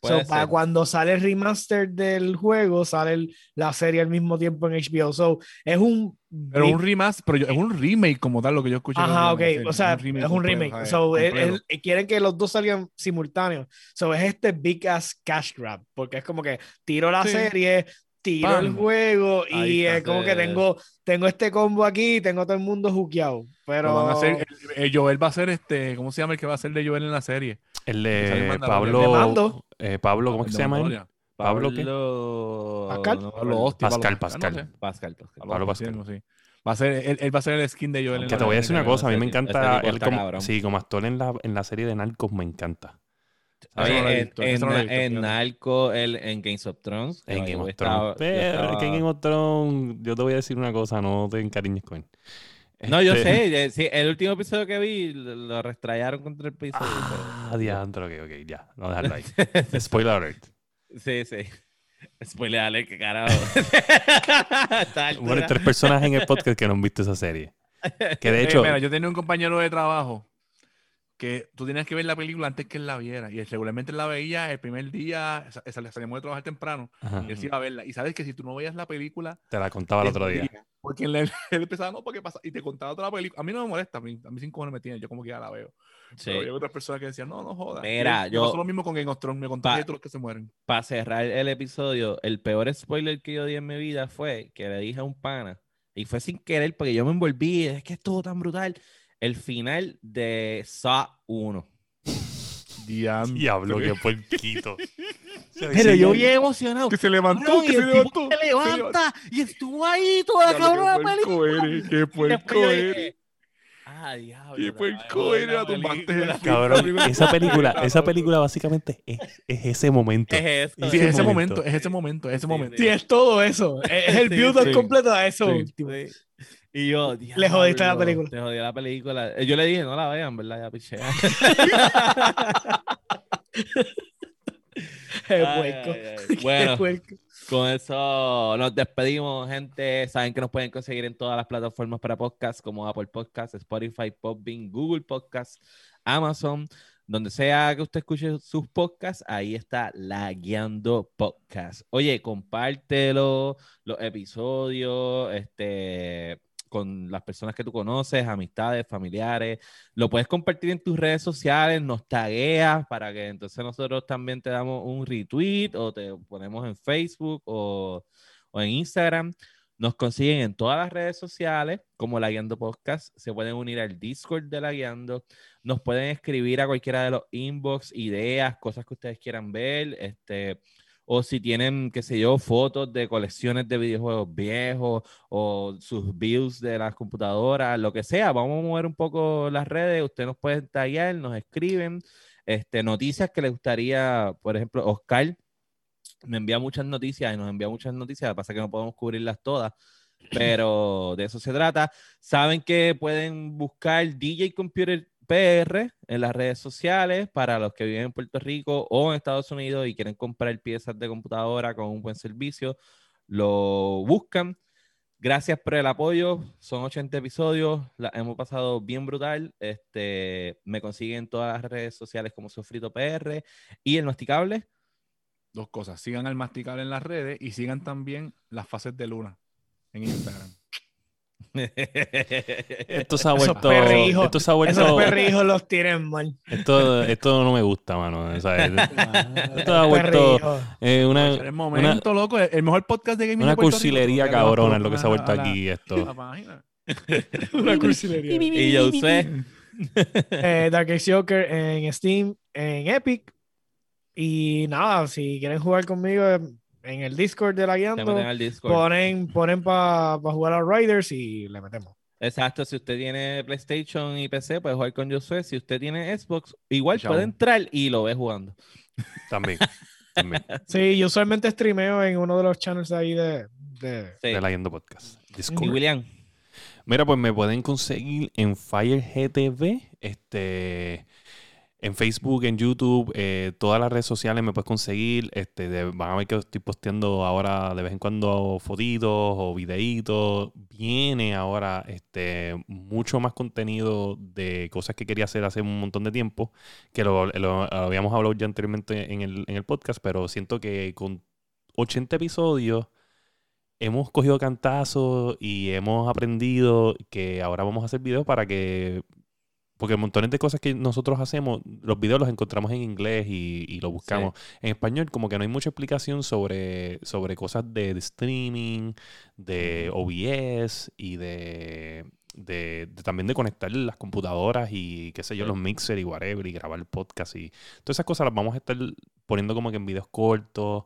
So, para cuando sale el remaster del juego, sale el- la serie al mismo tiempo en HBO. So, es un Pero un remaster, pero yo- es un remake como tal lo que yo escuché. Ajá, ok. llaman, O sea, es un remake. completo, So, ¿sabes? el- el- Completo. quieren que los dos salgan simultáneos. So, es este big ass cash grab. Porque es como que tiro la Sí. serie, tiro el juego y es como que tengo, tengo este combo aquí, tengo todo el mundo juqueado. Pero van a hacer, el- el Joel va a ser este, ¿cómo se llama el que va a ser de Joel en la serie? El de Pablo. Eh, Pablo, ¿cómo es que se llama él? ¿Pablo qué? Pascal. no me Pablo acuerdo. Hostia, Pascal, Pablo Pascal. no sé. Pascal, Pascal. Pablo Pascal, Pascal. sí. Va a ser, él, él va a ser el skin de Joel en Que la te voy a decir una cosa, a mí me encanta él como, sí, como actor en la, en la serie de Narcos me encanta. En. Narco, el, en Games of Thrones. En Game of Thrones. yo Pero estaba- que en Game of Thrones, yo te voy a decir una cosa, no te encariñes con él. No, yo Este- sé, sí, el último episodio que vi lo, restrayaron contra el episodio. Ah, diantro, ok, ok, ya. No dejarlo ahí. Spoiler alert. sí, sí. Spoiler, dale, qué carajo. Bueno, hay tres personas en el podcast que no han visto esa serie. Que de Eh, hecho, mira, yo tenía un compañero de trabajo que tú tenías que ver la película antes que él la viera. Y él regularmente la veía el primer día, sa- sa- salíamos de trabajar temprano, ajá, y él sí iba a verla. Y sabes que si tú no veías la película, te la contaba el otro día. jodía, Porque él, él empezaba, no, porque pasa, y te contaba la película. A mí no me molesta, a mí, a mí sin cojones me tiene, yo como que ya la veo. Sí. Pero había otras personas que decían, no, no jodas. Mira, yo- pasó lo mismo con Game of Thrones, me de todos los que se mueren. Para cerrar el episodio, el peor spoiler que yo di en mi vida fue que le dije a un pana, y fue sin querer porque yo me envolví, es que es todo tan brutal. El final de Saw 1. Diablo. Diablo, qué puerquito. Pero yo bien emocionado. Que se levantó, que se levantó. se levanta y estuvo ahí toda la cabrona Qué película. eres, qué puerco eres. Ah, diablo. Qué puerco eres, la tumbaste. Cabrón, esa película, esa película básicamente es, es ese momento. Es eso. Sí, Ese es ese momento. momento, es ese momento, es ese Sí, momento. Sí, es todo eso. Es el Sí, build up sí. completo a eso último. Y yo, Le jodiste la película. Te jodí la película. Eh, Yo le dije, no la vean, ¿verdad? Ya piché. Ay, puerco. ay, ay. Bueno, puerco. con eso nos despedimos, gente. Saben que nos pueden conseguir en todas las plataformas para podcast, como Apple Podcasts, Spotify, Podbean, Google Podcasts, Amazon. Donde sea que usted escuche sus podcasts, ahí está la Guiando Podcast. Oye, compártelo, los episodios, este, con las personas que tú conoces, amistades, familiares. Lo puedes compartir en tus redes sociales, nos tagueas para que entonces nosotros también te damos un retweet o te ponemos en Facebook o, o en Instagram. Nos consiguen en todas las redes sociales como La Guiando Podcast. Se pueden unir al Discord de La Guiando. Nos pueden escribir a cualquiera de los inbox, ideas, cosas que ustedes quieran ver. Este, o si tienen, qué sé yo, fotos de colecciones de videojuegos viejos o sus builds de las computadoras, lo que sea. Vamos a mover un poco las redes. Ustedes nos pueden tallar, nos escriben. Este, noticias que les gustaría, por ejemplo, Oscar me envía muchas noticias y nos envía muchas noticias, lo que pasa es que no podemos cubrirlas todas, pero de eso se trata. Saben que pueden buscar DJ Computer PR en las redes sociales para los que viven en Puerto Rico o en Estados Unidos y quieren comprar piezas de computadora con un buen servicio, lo buscan. Gracias por el apoyo. Son 80 episodios. La hemos pasado bien brutal. Este, me consiguen en todas las redes sociales como Sofrito PR y el Masticable. Dos cosas. Sigan al masticable en las redes y sigan también las fases de luna en Instagram. Esto se ha Esos vuelto. perrijos, Esto se ha Esos vuelto. perrijos los tienen mal. Esto, esto no me gusta, mano. O sea, esto se ha vuelto perrijos. eh, una, el momento, loco. El mejor podcast de gaming una de Puerto Rico, cursilería cabrona es lo que se ha vuelto la- aquí esto. la. Una cursilería. y yo sé. eh, Darkest Joker en Steam, en Epic. Y nada, si quieren jugar conmigo en el Discord de la Guiando, ponen, ponen para jugar a Riders y le metemos. Exacto, si usted tiene PlayStation y PC, puede jugar con Josué. Si usted tiene Xbox, igual Chao. puede entrar y lo ve jugando. También. también. Sí, yo usualmente streameo en uno de los channels ahí de. de... Sí. De la Yendo Podcast. Y Discord. William, Mira, pues me pueden conseguir en FireGTV, este, en Facebook, en YouTube, eh, todas las redes sociales me puedes conseguir. Este, de- van a ver que estoy posteando ahora de vez en cuando fotitos o videitos. Viene ahora este, mucho más contenido de cosas que quería hacer hace un montón de tiempo, que lo, habíamos hablado ya anteriormente en el, en el podcast, pero siento que con 80 episodios hemos cogido cantazos y hemos aprendido que ahora vamos a hacer videos para que porque montones de cosas que nosotros hacemos, los videos los encontramos en inglés y, y lo buscamos. En español, como que no hay mucha explicación sobre, sobre cosas de, de streaming, de OBS y de, de- de también de conectar las computadoras y qué sé yo, Sí. los mixer y whatever, y grabar el podcast y todas esas cosas las vamos a estar poniendo como que en videos cortos.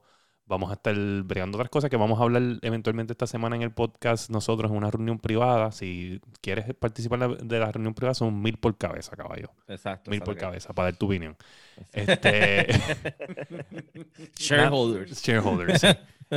Vamos a estar bregando otras cosas que vamos a hablar eventualmente esta semana en el podcast nosotros en una reunión privada. Si quieres participar de la- reunión privada, son mil por cabeza, caballo. Exacto. Mil por cabeza, para dar tu opinión. Este, Shareholders. shareholders. sí.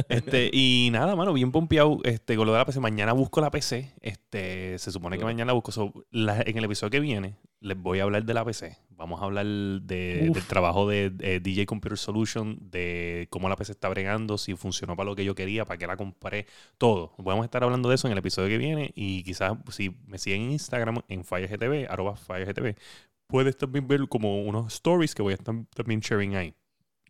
Este, y nada, mano, bien pompeado este, con lo de la PC. Mañana busco la PC. Este, se supone que mañana busco. So, la- en el episodio que viene, les voy a hablar de la PC. Vamos a hablar de- del trabajo de, eh, DJ Computer Solution, de cómo la PC está bregando, si funcionó para lo que yo quería, para qué la compré, todo. Vamos a estar hablando de eso en el episodio que viene. Y quizás si me siguen en Instagram, en FireGTV, arroba FireGTV, puedes también ver como unos stories que voy a estar también sharing ahí.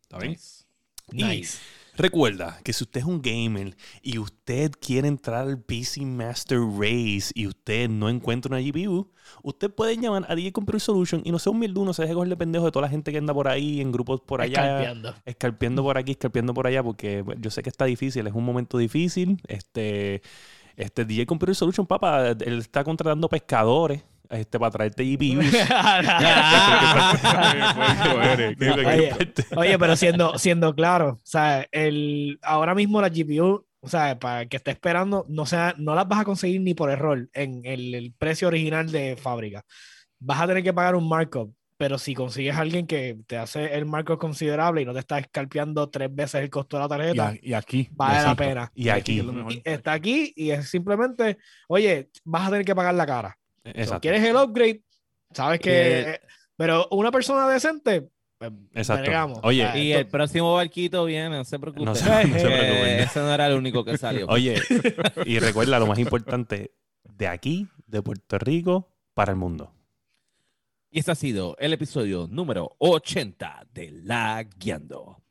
¿Está bien? Nice. Y Nice. Recuerda que si usted es un gamer y usted quiere entrar al PC Master Race y usted no encuentra una GPU, usted puede llamar a DJ Computer Solution y no sea un mil no se deje coger de pendejo de toda la gente que anda por ahí en grupos por allá. Escarpeando. Escarpeando por aquí, escarpeando por allá, porque yo sé que está difícil, es un momento difícil. Este, este DJ Computer Solution, papá, él está contratando pescadores este, para traerte GPUs. Oye, Oye, pero siendo, siendo claro, o sea, el, ahora mismo la GPU, o sea, para el que esté esperando, no, sea, no las vas a conseguir ni por error en el, el precio original de fábrica. Vas a tener que pagar un markup, pero si consigues a alguien que te hace el markup considerable y no te está escalpeando tres veces el costo de la Y, tarjeta, a- y aquí. vale la pena. Y aquí. que es lo mejor. Y está aquí y es simplemente, oye, vas a tener que pagar la cara. So, Exacto. ¿Quieres el upgrade? Sabes que... Que- eh, Pero una persona decente, pues, Exacto. Oye, Y esto- el próximo barquito viene, no se preocupe. No se- no se preocupen. Ese no era el único que salió. Oye, y recuerda lo más importante, de aquí, de Puerto Rico, para el mundo. Y este ha sido el episodio número 80 de La Guiando.